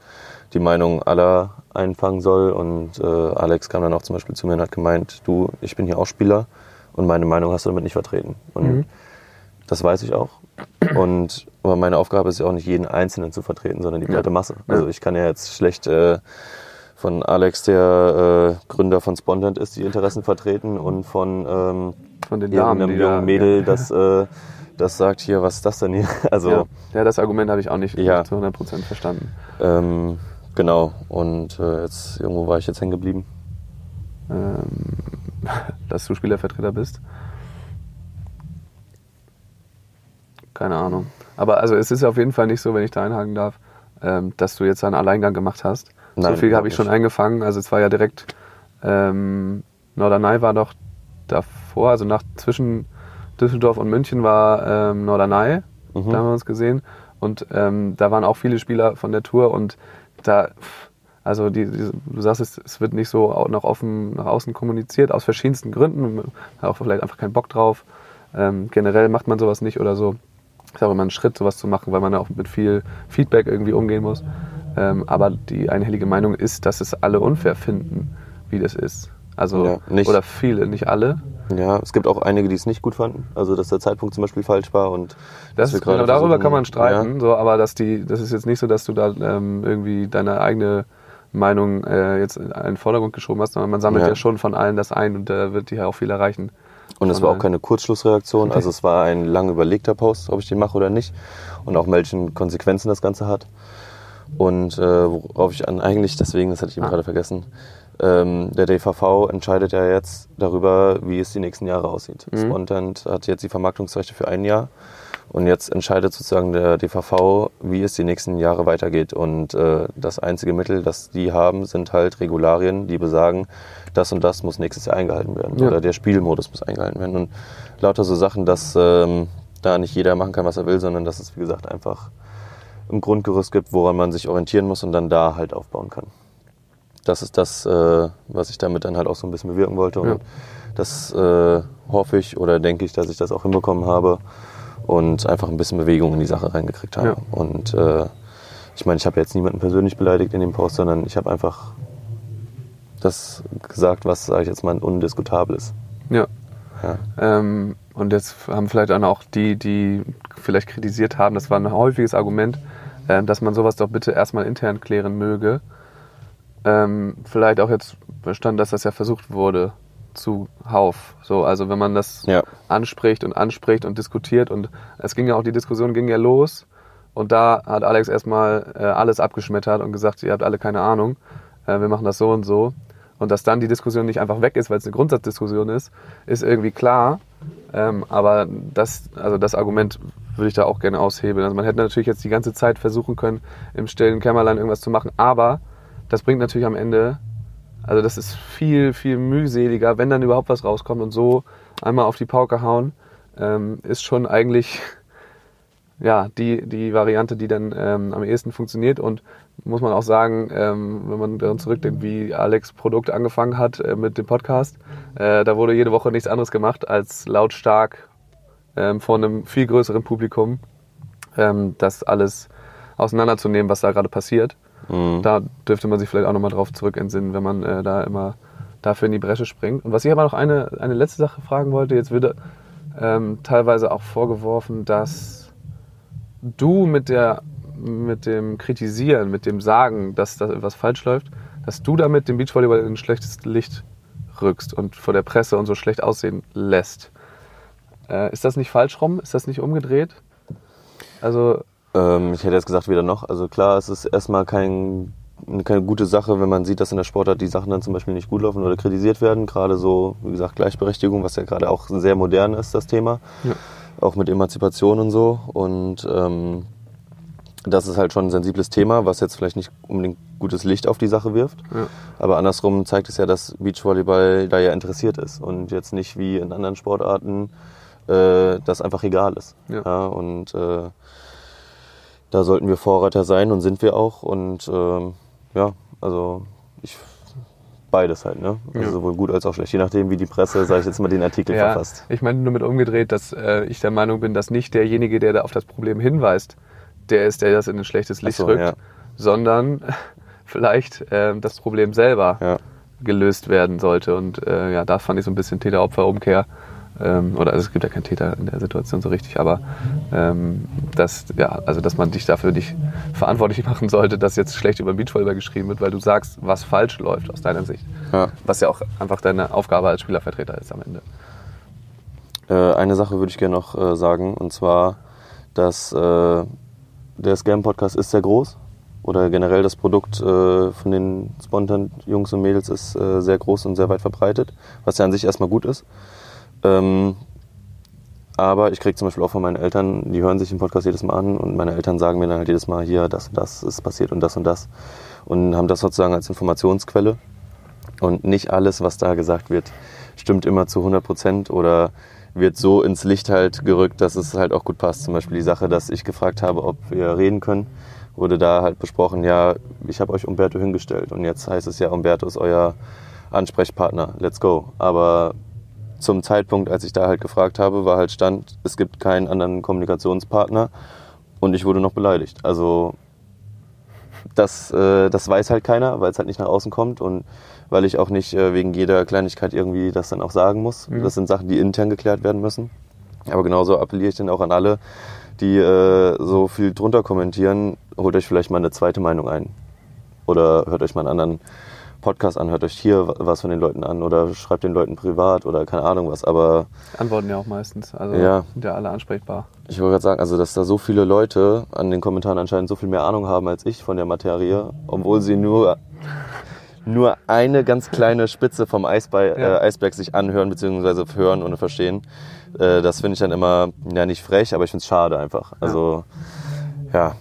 die Meinung aller einfangen soll. Und äh, Alex kam dann auch zum Beispiel zu mir und hat gemeint, du, ich bin hier auch Spieler und meine Meinung hast du damit nicht vertreten. Und mhm. Das weiß ich auch. Und aber meine Aufgabe ist ja auch nicht jeden Einzelnen zu vertreten, sondern die breite Masse. Also ich kann ja jetzt schlecht äh, von Alex, der äh, Gründer von Spontant ist, die Interessen vertreten und von, ähm, von den Damen, einem jungen da, Mädel, ja. das äh, das sagt hier, was ist das denn hier? *laughs* Also, ja, ja das Argument habe ich auch nicht ja. zu 100% verstanden. Ähm, genau, und äh, jetzt irgendwo war ich jetzt hängen geblieben. Ähm, *laughs* dass du Spielervertreter bist. Keine Ahnung. Aber also es ist auf jeden Fall nicht so, wenn ich da einhaken darf, ähm, dass du jetzt einen Alleingang gemacht hast. Nein, so viel habe ich schon eingefangen. Also es war ja direkt ähm, Norderney war doch davor, also nach zwischen Düsseldorf und München war ähm, Norderney. Mhm. Da haben wir uns gesehen. Und ähm, da waren auch viele Spieler von der Tour und da, also die, die, du sagst, es, es wird nicht so nach offen nach außen kommuniziert, aus verschiedensten Gründen. Hat auch vielleicht einfach keinen Bock drauf. Ähm, generell macht man sowas nicht oder so. Ist auch immer ein Schritt, sowas zu machen, weil man ja auch mit viel Feedback irgendwie umgehen muss. Ähm, aber die einhellige Meinung ist, dass es alle unfair finden, wie das ist. Also, ja, nicht, oder viele, nicht alle. Ja, es gibt auch einige, die es nicht gut fanden. Also, dass der Zeitpunkt zum Beispiel falsch war und. Das ist, genau, darüber kann man streiten, ja. so, aber dass die, das ist jetzt nicht so, dass du da ähm, irgendwie deine eigene Meinung äh, jetzt in den Vordergrund geschoben hast, sondern man sammelt ja, ja schon von allen das ein und da wird die ja auch viel erreichen. Und es war auch keine Kurzschlussreaktion, also es war ein lang überlegter Post, ob ich den mache oder nicht und auch welchen Konsequenzen das Ganze hat. Und äh, worauf ich an eigentlich, deswegen, das hatte ich eben ah. gerade vergessen, ähm, der DVV entscheidet ja jetzt darüber, wie es die nächsten Jahre aussieht. Mhm. Spontent hat jetzt die Vermarktungsrechte für ein Jahr und jetzt entscheidet sozusagen der DVV, wie es die nächsten Jahre weitergeht. Und äh, das einzige Mittel, das die haben, sind halt Regularien, die besagen, das und das muss nächstes Jahr eingehalten werden ja. oder der Spielmodus muss eingehalten werden. Und lauter so Sachen, dass ähm, da nicht jeder machen kann, was er will, sondern dass es, wie gesagt, einfach ein Grundgerüst gibt, woran man sich orientieren muss und dann da halt aufbauen kann das ist das, äh, was ich damit dann halt auch so ein bisschen bewirken wollte. Und ja. das äh, hoffe ich oder denke ich, dass ich das auch hinbekommen habe und einfach ein bisschen Bewegung in die Sache reingekriegt habe. Ja. Und äh, ich meine, ich habe jetzt niemanden persönlich beleidigt in dem Post, sondern ich habe einfach das gesagt, was, sage ich jetzt mal, undiskutabel ist. Ja. ja. Ähm, und jetzt haben vielleicht dann auch die, die vielleicht kritisiert haben, das war ein häufiges Argument, äh, dass man sowas doch bitte erstmal intern klären möge ähm, vielleicht auch jetzt verstanden, dass das ja versucht wurde zu Hauf. So, also wenn man das ja. anspricht und anspricht und diskutiert und es ging ja auch, die Diskussion ging ja los und da hat Alex erstmal äh, alles abgeschmettert und gesagt, ihr habt alle keine Ahnung, äh, wir machen das so und so. Und dass dann die Diskussion nicht einfach weg ist, weil es eine Grundsatzdiskussion ist, ist irgendwie klar. Ähm, aber das, also das Argument würde ich da auch gerne aushebeln. Also man hätte natürlich jetzt die ganze Zeit versuchen können, im stillen Kämmerlein irgendwas zu machen, aber das bringt natürlich am Ende, also das ist viel, viel mühseliger, wenn dann überhaupt was rauskommt und so einmal auf die Pauke hauen, ähm, ist schon eigentlich *laughs* ja, die, die Variante, die dann ähm, am ehesten funktioniert und muss man auch sagen, ähm, wenn man daran zurückdenkt, wie Alex Produkt angefangen hat äh, mit dem Podcast, äh, da wurde jede Woche nichts anderes gemacht, als lautstark ähm, vor einem viel größeren Publikum ähm, das alles auseinanderzunehmen, was da gerade passiert. Mhm. Da dürfte man sich vielleicht auch nochmal drauf zurück entsinnen, wenn man äh, da immer dafür in die Bresche springt. Und was ich aber noch eine, eine letzte Sache fragen wollte, jetzt wird ähm, teilweise auch vorgeworfen, dass du mit der mit dem Kritisieren, mit dem Sagen, dass da etwas falsch läuft, dass du damit den Beachvolleyball in ein schlechtes Licht rückst und vor der Presse und so schlecht aussehen lässt. Äh, ist das nicht falsch rum? Ist das nicht umgedreht? Also ähm, ich hätte jetzt gesagt, weder noch. Also klar, es ist erstmal kein, keine gute Sache, wenn man sieht, dass in der Sportart die Sachen dann zum Beispiel nicht gut laufen oder kritisiert werden. Gerade so, wie gesagt, Gleichberechtigung, was ja gerade auch sehr modern ist, das Thema. Ja. Auch mit Emanzipation und so. Und ähm, das ist halt schon ein sensibles Thema, was jetzt vielleicht nicht unbedingt gutes Licht auf die Sache wirft. Ja. Aber andersrum zeigt es ja, dass Beachvolleyball da ja interessiert ist und jetzt nicht wie in anderen Sportarten äh, das einfach egal ist. Ja. und äh, da sollten wir Vorreiter sein und sind wir auch. Und ähm, ja, also ich beides halt, ne? Also Ja. sowohl gut als auch schlecht, je nachdem, wie die Presse, sage ich jetzt mal, den Artikel *laughs* Ja, verfasst. ich meine nur mit umgedreht, dass äh, ich der Meinung bin, dass nicht derjenige, der da auf das Problem hinweist, der ist, der das in ein schlechtes Licht so, rückt, ja. sondern *laughs* vielleicht äh, das Problem selber gelöst werden sollte. Und äh, ja, da fand ich so ein bisschen Täter-Opfer-Umkehr. Ähm, oder also es gibt ja keinen Täter in der Situation so richtig, aber ähm, dass, ja, also dass man dich dafür nicht verantwortlich *laughs* machen sollte, dass jetzt schlecht über Beachvolleyball geschrieben wird, weil du sagst, was falsch läuft aus deiner Sicht. Ja. Was ja auch einfach deine Aufgabe als Spielervertreter ist am Ende. Äh, eine Sache würde ich gerne noch äh, sagen, und zwar, dass äh, der Scam-Podcast ist sehr groß. Oder generell das Produkt äh, von den Spontan-Jungs und Mädels ist äh, sehr groß und sehr weit verbreitet, was ja an sich erstmal gut ist. Ähm, aber ich kriege zum Beispiel auch von meinen Eltern, die hören sich den Podcast jedes Mal an und meine Eltern sagen mir dann halt jedes Mal, hier, das und das ist passiert und das und das. Und haben das sozusagen als Informationsquelle. Und nicht alles, was da gesagt wird, stimmt immer zu 100 Prozent oder wird so ins Licht halt gerückt, dass es halt auch gut passt. Zum Beispiel die Sache, dass ich gefragt habe, ob wir reden können, wurde da halt besprochen, ja, ich habe euch Umberto hingestellt und jetzt heißt es ja, Umberto ist euer Ansprechpartner, let's go. Aber zum Zeitpunkt, als ich da halt gefragt habe, war halt Stand, es gibt keinen anderen Kommunikationspartner und ich wurde noch beleidigt. Also das, äh, das weiß halt keiner, weil es halt nicht nach außen kommt und weil ich auch nicht äh, wegen jeder Kleinigkeit irgendwie das dann auch sagen muss. Das sind Sachen, die intern geklärt werden müssen. Aber genauso appelliere ich dann auch an alle, die äh, so viel drunter kommentieren, holt euch vielleicht mal eine zweite Meinung ein. Oder hört euch mal einen anderen Podcast an, hört euch hier was von den Leuten an oder schreibt den Leuten privat oder keine Ahnung was. Aber Antworten ja auch meistens. Also Ja. sind ja alle ansprechbar. ich wollte gerade sagen, also dass da so viele Leute an den Kommentaren anscheinend so viel mehr Ahnung haben als ich von der Materie, obwohl sie nur nur eine ganz kleine Spitze vom Eisberg, Ja. äh, Eisberg sich anhören bzw. hören und verstehen. Äh, das finde ich dann immer, ja nicht frech, aber ich finde es schade einfach. Also ja, Ja,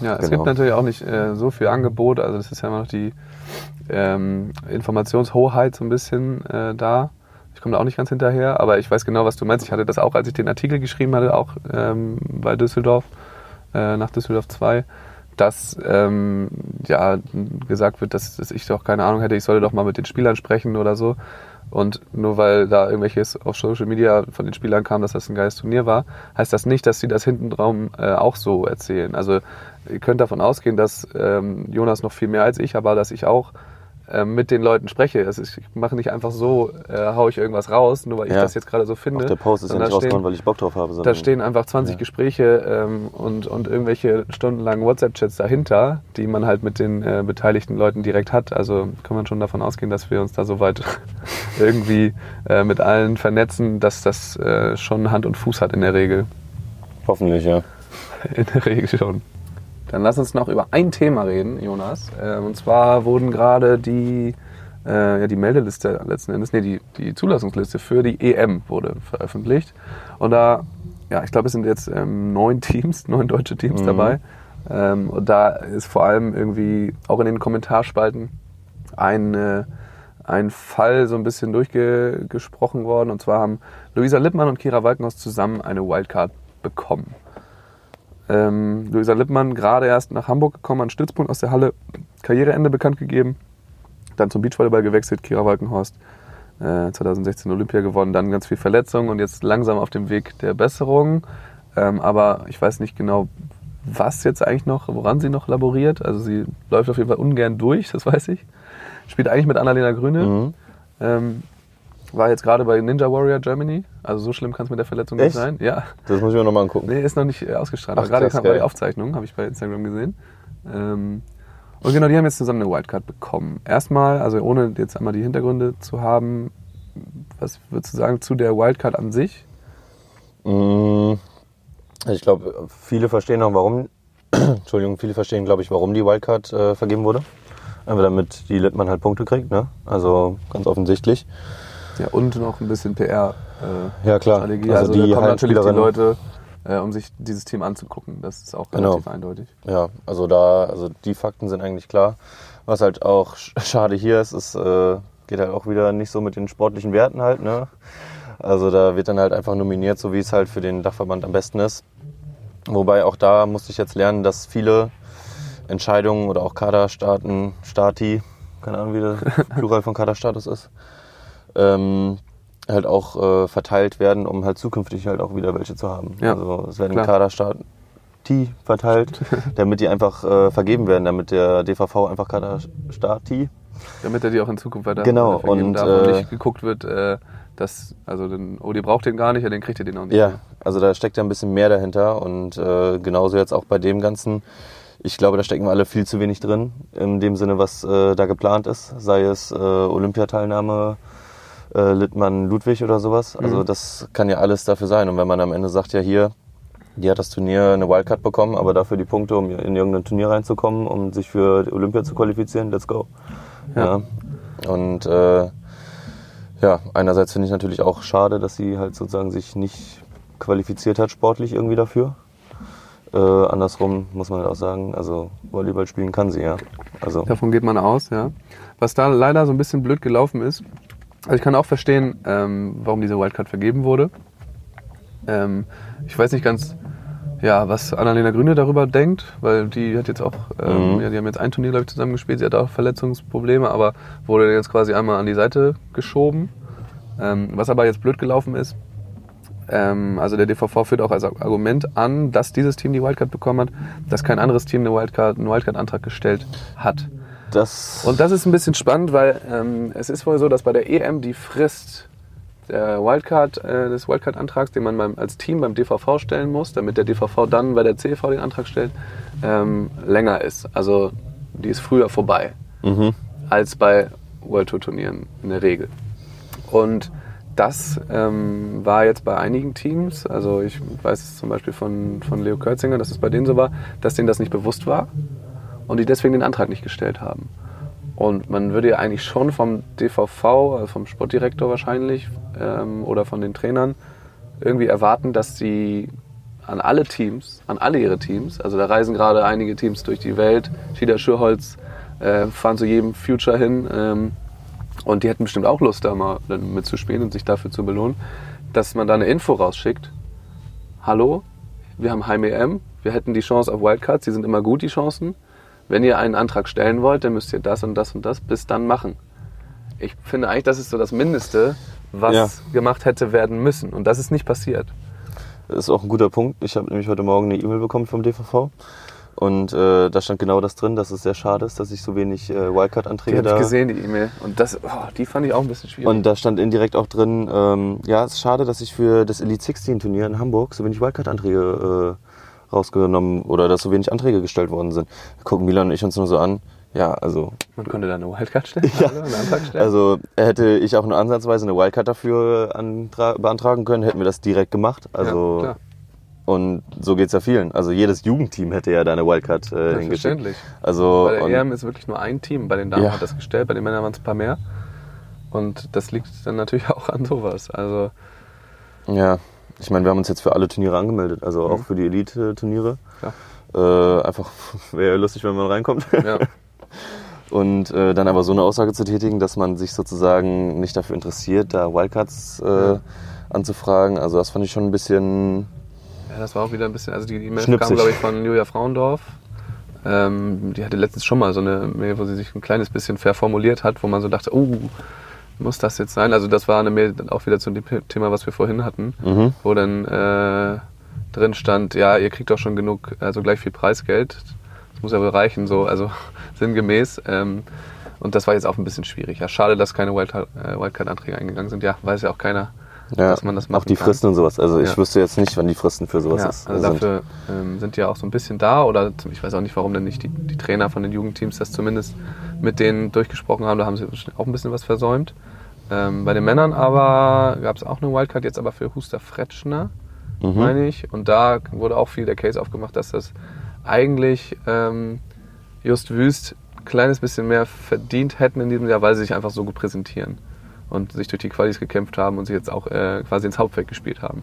es Genau. gibt natürlich auch nicht äh, so viel Angebot. Also das ist ja immer noch die ähm, Informationshoheit so ein bisschen äh, da. Ich komme da auch nicht ganz hinterher, aber ich weiß genau, was du meinst. Ich hatte das auch, als ich den Artikel geschrieben hatte, auch ähm, bei Düsseldorf, äh, nach Düsseldorf 2, dass ähm, ja gesagt wird, dass, dass ich doch keine Ahnung hätte, ich solle doch mal mit den Spielern sprechen oder so. Und nur weil da irgendwelches auf Social Media von den Spielern kam, dass das ein geiles Turnier war, heißt das nicht, dass sie das hinten drum äh, auch so erzählen. Also ihr könnt davon ausgehen, dass ähm, Jonas noch viel mehr als ich, aber dass ich auch ähm, mit den Leuten spreche. Also ich mache nicht einfach so, äh, hau ich irgendwas raus, nur weil ich Ja. das jetzt gerade so finde. auch der Post ist ja nicht da stehen- rausgekommen, weil ich Bock drauf habe, da stehen einfach 20 Gespräche ähm, und, und irgendwelche stundenlangen WhatsApp-Chats dahinter, die man halt mit den äh, beteiligten Leuten direkt hat. Also kann man schon davon ausgehen, dass wir uns da soweit *laughs* irgendwie äh, mit allen vernetzen, dass das äh, schon Hand und Fuß hat in der Regel. hoffentlich, ja. In der Regel schon. Dann lass uns noch über ein Thema reden, Jonas. Ähm, und zwar wurden gerade die, äh, ja, die Meldeliste letzten Endes, nee, die, die Zulassungsliste für die EM wurde veröffentlicht. Und da, ja, ich glaube, es sind jetzt ähm, neun *laughs* Teams, neun deutsche Teams dabei. Ähm, und da ist vor allem irgendwie auch in den Kommentarspalten ein, äh, ein Fall so ein bisschen durchgesprochen worden. Und zwar haben Luisa Lippmann und Kira Walkenhaus zusammen eine Wildcard bekommen. Ähm, Luisa Lippmann gerade erst nach Hamburg gekommen, an Stützpunkt aus der Halle, Karriereende bekannt gegeben, dann zum Beachvolleyball gewechselt, Kira Walkenhorst, äh, 2016 Olympia gewonnen, dann ganz viel Verletzungen und jetzt langsam auf dem Weg der Besserung. Ähm, aber ich weiß nicht genau, was jetzt eigentlich noch, woran sie noch laboriert. Also sie läuft auf jeden Fall ungern durch, das *laughs* weiß ich. Spielt eigentlich mit Annalena Grüne. Mhm. Ähm, war jetzt gerade bei Ninja Warrior Germany. Also so schlimm kann es mit der Verletzung Echt? nicht sein. Ja, Das muss ich mir nochmal angucken. Nee, ist noch nicht äh, ausgestrahlt. Ach, Aber gerade kam bei Aufzeichnung, habe ich bei Instagram gesehen. Ähm, und genau, die haben jetzt zusammen eine Wildcard bekommen. Erstmal, also ohne jetzt einmal die Hintergründe zu haben, was würdest du sagen zu der Wildcard an sich? Mm, Ich glaube, viele verstehen auch, warum, *clears throat* Entschuldigung, viele verstehen, glaube ich, warum die Wildcard äh, vergeben wurde. Einfach damit die Littmann halt Punkte kriegt, ne? Also ganz offensichtlich. Ja, und noch ein bisschen PR. Äh, Ja, klar. Strategie. Also Also, die da kommen natürlich die Leute äh, um sich dieses Team anzugucken. Das ist auch relativ genau. eindeutig. Ja, also da, also die Fakten sind eigentlich klar. Was halt auch schade hier ist, ist, äh, geht halt auch wieder nicht so mit den sportlichen Werten halt, ne? Also da wird dann halt einfach nominiert, so wie es halt für den Dachverband am besten ist. Wobei auch da musste ich jetzt lernen, dass viele Entscheidungen oder auch Kaderstaaten, Stati, keine Ahnung, wie der *laughs* Plural von Kaderstatus ist, ähm, halt auch äh, verteilt werden, um halt zukünftig halt auch wieder welche zu haben. Ja, also es werden Kaderstaaten verteilt, *laughs* damit die einfach äh, vergeben werden, damit der DVV einfach Kaderstati damit er die auch in Zukunft weiter genau und darf äh, und nicht geguckt wird, äh, dass also den, oh, die braucht den gar nicht, ja, den kriegt ihr den auch nicht. Ja, also da steckt ja ein bisschen mehr dahinter und äh, genauso jetzt auch bei dem ganzen ich glaube, da stecken wir alle viel zu wenig drin, in dem Sinne, was äh, da geplant ist, sei es äh, Olympiateilnahme, äh, Littmann, Ludwig oder sowas. Also mhm. das kann ja alles dafür sein. Und wenn man am Ende sagt, ja hier, die hat das Turnier eine Wildcard bekommen, aber dafür die Punkte, um in irgendein Turnier reinzukommen, um sich für Olympia zu qualifizieren, let's go. Ja. ja. Und äh, ja, einerseits finde ich natürlich auch schade, dass sie halt sozusagen sich nicht qualifiziert hat sportlich irgendwie dafür. Äh, andersrum muss man halt auch sagen, also Volleyball spielen kann sie ja. Also Davon geht man aus, ja. Was da leider so ein bisschen blöd gelaufen ist, also ich kann auch verstehen, ähm, warum diese Wildcard vergeben wurde. Ähm, ich weiß nicht ganz, ja, was Annalena Grüne darüber denkt, weil die hat jetzt auch, ähm, mhm. ja, die haben jetzt ein Turnier, glaube ich, zusammengespielt, sie hat auch Verletzungsprobleme, aber wurde jetzt quasi einmal an die Seite geschoben. Ähm, was aber jetzt blöd gelaufen ist, ähm, also der DVV führt auch als Argument an, dass dieses Team die Wildcard bekommen hat, dass kein anderes Team eine Wildcard, einen Wildcard-Antrag gestellt hat. Das Und das ist ein bisschen spannend, weil ähm, es ist wohl so, dass bei der EM die Frist der Wildcard, äh, des Wildcard-Antrags, den man beim, als Team beim DVV stellen muss, damit der DVV dann bei der CV den Antrag stellt, ähm, länger ist. Also die ist früher vorbei mhm. als bei World Tour Turnieren in der Regel. Und das ähm, war jetzt bei einigen Teams, also ich weiß es zum Beispiel von, von Leo Kürzinger, dass es bei denen so war, dass denen das nicht bewusst war und die deswegen den Antrag nicht gestellt haben. Und man würde ja eigentlich schon vom DVV, also vom Sportdirektor wahrscheinlich ähm, oder von den Trainern irgendwie erwarten, dass sie an alle Teams, an alle ihre Teams, also da reisen gerade einige Teams durch die Welt, Schieder Schürholz äh, fahren zu jedem Future hin, ähm, und die hätten bestimmt auch Lust, da mal mitzuspielen und sich dafür zu belohnen, dass man da eine Info rausschickt. Hallo, wir haben Heim EM, wir hätten die Chance auf Wildcards, die sind immer gut, die Chancen. Wenn ihr einen Antrag stellen wollt, dann müsst ihr das und das und das bis dann machen. Ich finde eigentlich, das ist so das Mindeste, was ja. gemacht hätte werden müssen. Und das ist nicht passiert. Das ist auch ein guter Punkt. Ich habe nämlich heute Morgen eine E-Mail bekommen vom DVV und äh, da stand genau das drin, dass es sehr schade ist, dass ich so wenig äh, Wildcard-Anträge da... Die habe ich gesehen, die E-Mail. Und das, oh, die fand ich auch ein bisschen schwierig. Und da stand indirekt auch drin, ähm, ja, es ist schade, dass ich für das Elite 16 Turnier in Hamburg so wenig Wildcard-Anträge äh, rausgenommen oder dass so wenig Anträge gestellt worden sind. Da gucken Milan und ich uns nur so an. Ja, also. Man konnte da eine Wildcard stellen? *laughs* Ja. Also, einen Antrag stellen? also hätte ich auch nur ansatzweise eine Wildcard dafür beantragen können, hätten wir das direkt gemacht. Also ja, und so geht es ja vielen. Also jedes Jugendteam hätte ja da eine Wildcard äh, hingeschickt. Also, bei der EM ist wirklich nur ein Team. Bei den Damen ja. hat das gestellt, bei den Männern waren es ein paar mehr. Und das liegt dann natürlich *laughs* auch an sowas. Also ja, ich meine, wir haben uns jetzt für alle Turniere angemeldet, also auch mhm. für die Elite-Turniere. Ja. Äh, einfach *laughs* wäre lustig, wenn man reinkommt. Ja. *laughs* Und äh, dann aber so eine Aussage zu tätigen, dass man sich sozusagen nicht dafür interessiert, da Wildcards äh, ja. anzufragen. Also das fand ich schon ein bisschen ja, das war auch wieder ein bisschen, also die E-Mail kam, glaube ich, von Julia Frauendorf. Ähm, die hatte letztens schon mal so eine Mail, wo sie sich ein kleines bisschen verformuliert hat, wo man so dachte, oh, muss das jetzt sein? Also das war eine Mail auch wieder zu dem Thema, was wir vorhin hatten, mhm. wo dann äh, drin stand, ja, ihr kriegt doch schon genug, also gleich viel Preisgeld. Das muss ja wohl reichen, so, also *laughs* sinngemäß. Ähm, und das war jetzt auch ein bisschen schwierig. Ja, schade, dass keine Wildcard-Anträge eingegangen sind. Ja, weiß ja auch keiner, ja, dass man das macht. Auch die Fristen kann. und sowas. Also ich wüsste jetzt nicht, wann die Fristen für sowas ja, ist, also sind. dafür ähm, sind die ja auch so ein bisschen da oder ich weiß auch nicht, warum denn nicht die, die Trainer von den Jugendteams das zumindest mit denen durchgesprochen haben. Da haben sie auch ein bisschen was versäumt. Ähm, bei den Männern aber gab es auch eine Wildcard, jetzt aber für Huster Fretschner, mhm. meine ich. Und da wurde auch viel der Case aufgemacht, dass das eigentlich ähm, Just Wüst ein kleines bisschen mehr verdient hätten in diesem Jahr, weil sie sich einfach so gut präsentieren und sich durch die Qualis gekämpft haben und sich jetzt auch äh, quasi ins Hauptfeld gespielt haben.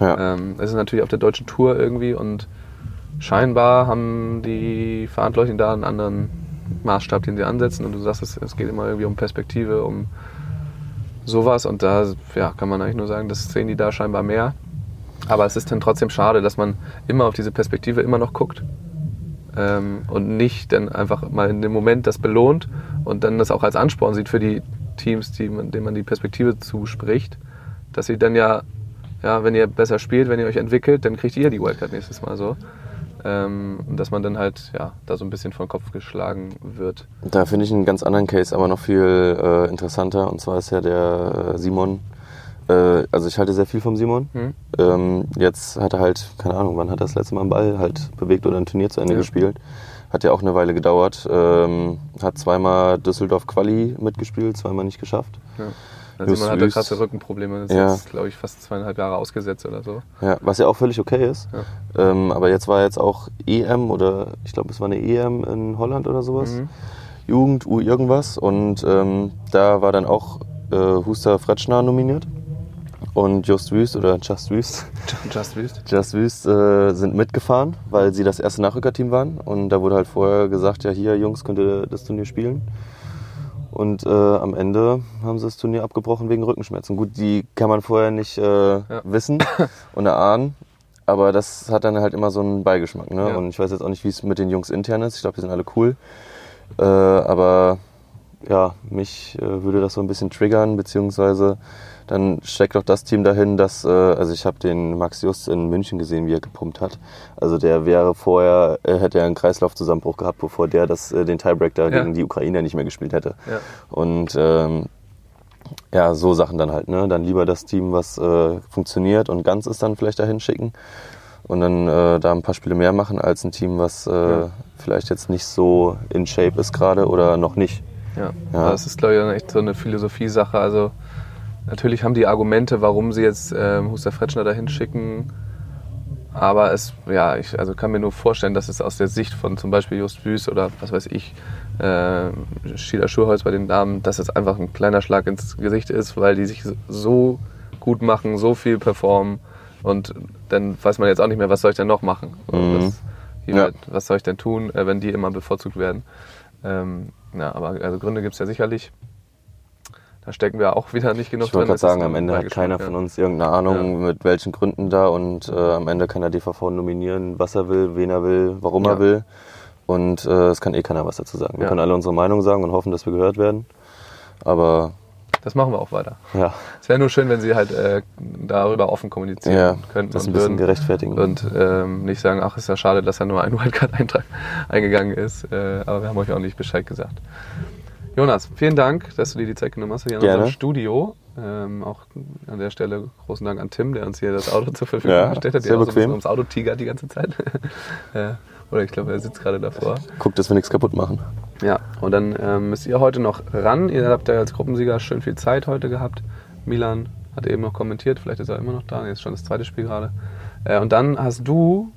Ja. Ähm, es ist natürlich auf der deutschen Tour irgendwie und scheinbar haben die Verantwortlichen da einen anderen Maßstab, den sie ansetzen. Und du sagst, es, es geht immer irgendwie um Perspektive, um sowas. Und da ja, kann man eigentlich nur sagen, das sehen die da scheinbar mehr. Aber es ist dann trotzdem schade, dass man immer auf diese Perspektive immer noch guckt ähm, und nicht dann einfach mal in dem Moment das belohnt und dann das auch als Ansporn sieht für die Teams, die denen man die Perspektive zuspricht, dass sie dann ja, ja, wenn ihr besser spielt, wenn ihr euch entwickelt, dann kriegt ihr die Wildcard nächstes Mal so. Ähm, dass man dann halt ja, da so ein bisschen vom Kopf geschlagen wird. Da finde ich einen ganz anderen Case aber noch viel äh, interessanter. Und zwar ist ja der äh, Simon. Äh, also ich halte sehr viel vom Simon. Mhm. Ähm, jetzt hat er halt, keine Ahnung, wann hat er das letzte Mal einen Ball halt bewegt oder ein Turnier zu Ende ja. gespielt. Hat ja auch eine Weile gedauert. Ähm, hat zweimal Düsseldorf Quali mitgespielt, zweimal nicht geschafft. Ja. Also man hatte krasse Rückenprobleme. Das ja. ist jetzt, glaube ich, fast zweieinhalb Jahre ausgesetzt oder so. Ja, was ja auch völlig okay ist. Ja. Ähm, aber jetzt war jetzt auch EM oder ich glaube, es war eine EM in Holland oder sowas. Mhm. Jugend, U irgendwas. Und ähm, da war dann auch äh, Huster Fretschner nominiert. Und Just Wüst oder Just Wüst, *laughs* Just Wüst, Just Wüst äh, sind mitgefahren, weil sie das erste Nachrückerteam waren. Und da wurde halt vorher gesagt, ja hier Jungs, könnt ihr das Turnier spielen. Und äh, am Ende haben sie das Turnier abgebrochen wegen Rückenschmerzen. Gut, die kann man vorher nicht äh, ja. wissen *laughs* und erahnen. Aber das hat dann halt immer so einen Beigeschmack. Ne? Ja. Und ich weiß jetzt auch nicht, wie es mit den Jungs intern ist. Ich glaube, die sind alle cool. Äh, aber ja, mich äh, würde das so ein bisschen triggern, beziehungsweise dann steckt doch das Team dahin, dass, äh, also ich habe den Max Just in München gesehen, wie er gepumpt hat. Also der wäre vorher, er hätte ja einen Kreislaufzusammenbruch gehabt, bevor der das, äh, den Tiebreak da ja. gegen die Ukrainer nicht mehr gespielt hätte. Ja. Und ähm, ja, so Sachen dann halt, ne? Dann lieber das Team, was äh, funktioniert und ganz ist, dann vielleicht dahin schicken und dann äh, da ein paar Spiele mehr machen als ein Team, was äh, ja. vielleicht jetzt nicht so in Shape ist gerade oder noch nicht. Ja, ja. das ist glaube ich dann echt so eine Philosophie-Sache. Also Natürlich haben die Argumente, warum sie jetzt äh, Huster Fretschner dahin schicken. Aber es, ja, ich also kann mir nur vorstellen, dass es aus der Sicht von zum Beispiel Just Wüst oder was weiß ich, äh, Schieder Schurholz bei den Damen, dass es einfach ein kleiner Schlag ins Gesicht ist, weil die sich so gut machen, so viel performen und dann weiß man jetzt auch nicht mehr, was soll ich denn noch machen? Mhm. Das, ja. Was soll ich denn tun, äh, wenn die immer bevorzugt werden? Ähm, ja, aber also Gründe gibt es ja sicherlich. Da stecken wir auch wieder nicht genug ich drin. Ich wollte gerade sagen, am Ende hat keiner ja. von uns irgendeine Ahnung, ja. mit welchen Gründen da und äh, am Ende kann der DVV nominieren, was er will, wen er will, warum ja. er will. Und äh, es kann eh keiner was dazu sagen. Wir können alle unsere Meinung sagen und hoffen, dass wir gehört werden. Aber das machen wir auch weiter. Ja. Es wäre nur schön, wenn Sie halt äh, darüber offen kommunizieren ja, könnten. Das ein bisschen würden. gerechtfertigen. Und ähm, nicht sagen, ach, ist ja schade, dass da nur ein *laughs* Wildcard-Eintrag eingegangen ist. Äh, aber wir haben euch auch nicht Bescheid gesagt. Jonas, vielen Dank, dass du dir die Zeit genommen hast hier in unserem Studio. Ähm, auch an der Stelle großen Dank an Tim, der uns hier das Auto zur Verfügung ja, gestellt hat. Der auch so ums Auto tigert die ganze Zeit. *laughs* oder ich glaube, er sitzt gerade davor. Guckt, dass wir nichts kaputt machen. Ja, und dann ähm, müsst ihr heute noch ran. Ihr habt ja als Gruppensieger schön viel Zeit heute gehabt. Milan hat eben noch kommentiert, vielleicht ist er immer noch da. Jetzt schon das zweite Spiel gerade. Äh, und dann hast du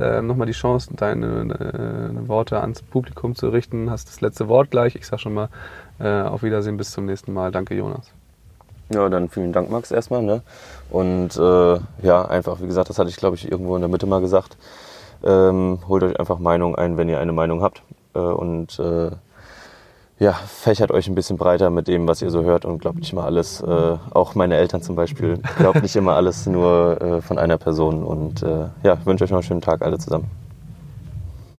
äh, nochmal die Chance, deine äh, Worte ans Publikum zu richten. Hast das letzte Wort gleich. Ich sage schon mal äh, auf Wiedersehen, bis zum nächsten Mal. Danke, Jonas. Ja, dann vielen Dank, Max, erstmal. Ne? Und äh, ja, einfach, wie gesagt, das hatte ich, glaube ich, irgendwo in der Mitte mal gesagt. Ähm, holt euch einfach Meinung ein, wenn ihr eine Meinung habt. Äh, und äh, ja, fächert euch ein bisschen breiter mit dem, was ihr so hört und glaubt nicht immer alles, äh, auch meine Eltern zum Beispiel, glaubt nicht immer alles nur äh, von einer Person. Und äh, ja, wünsche euch noch einen schönen Tag alle zusammen.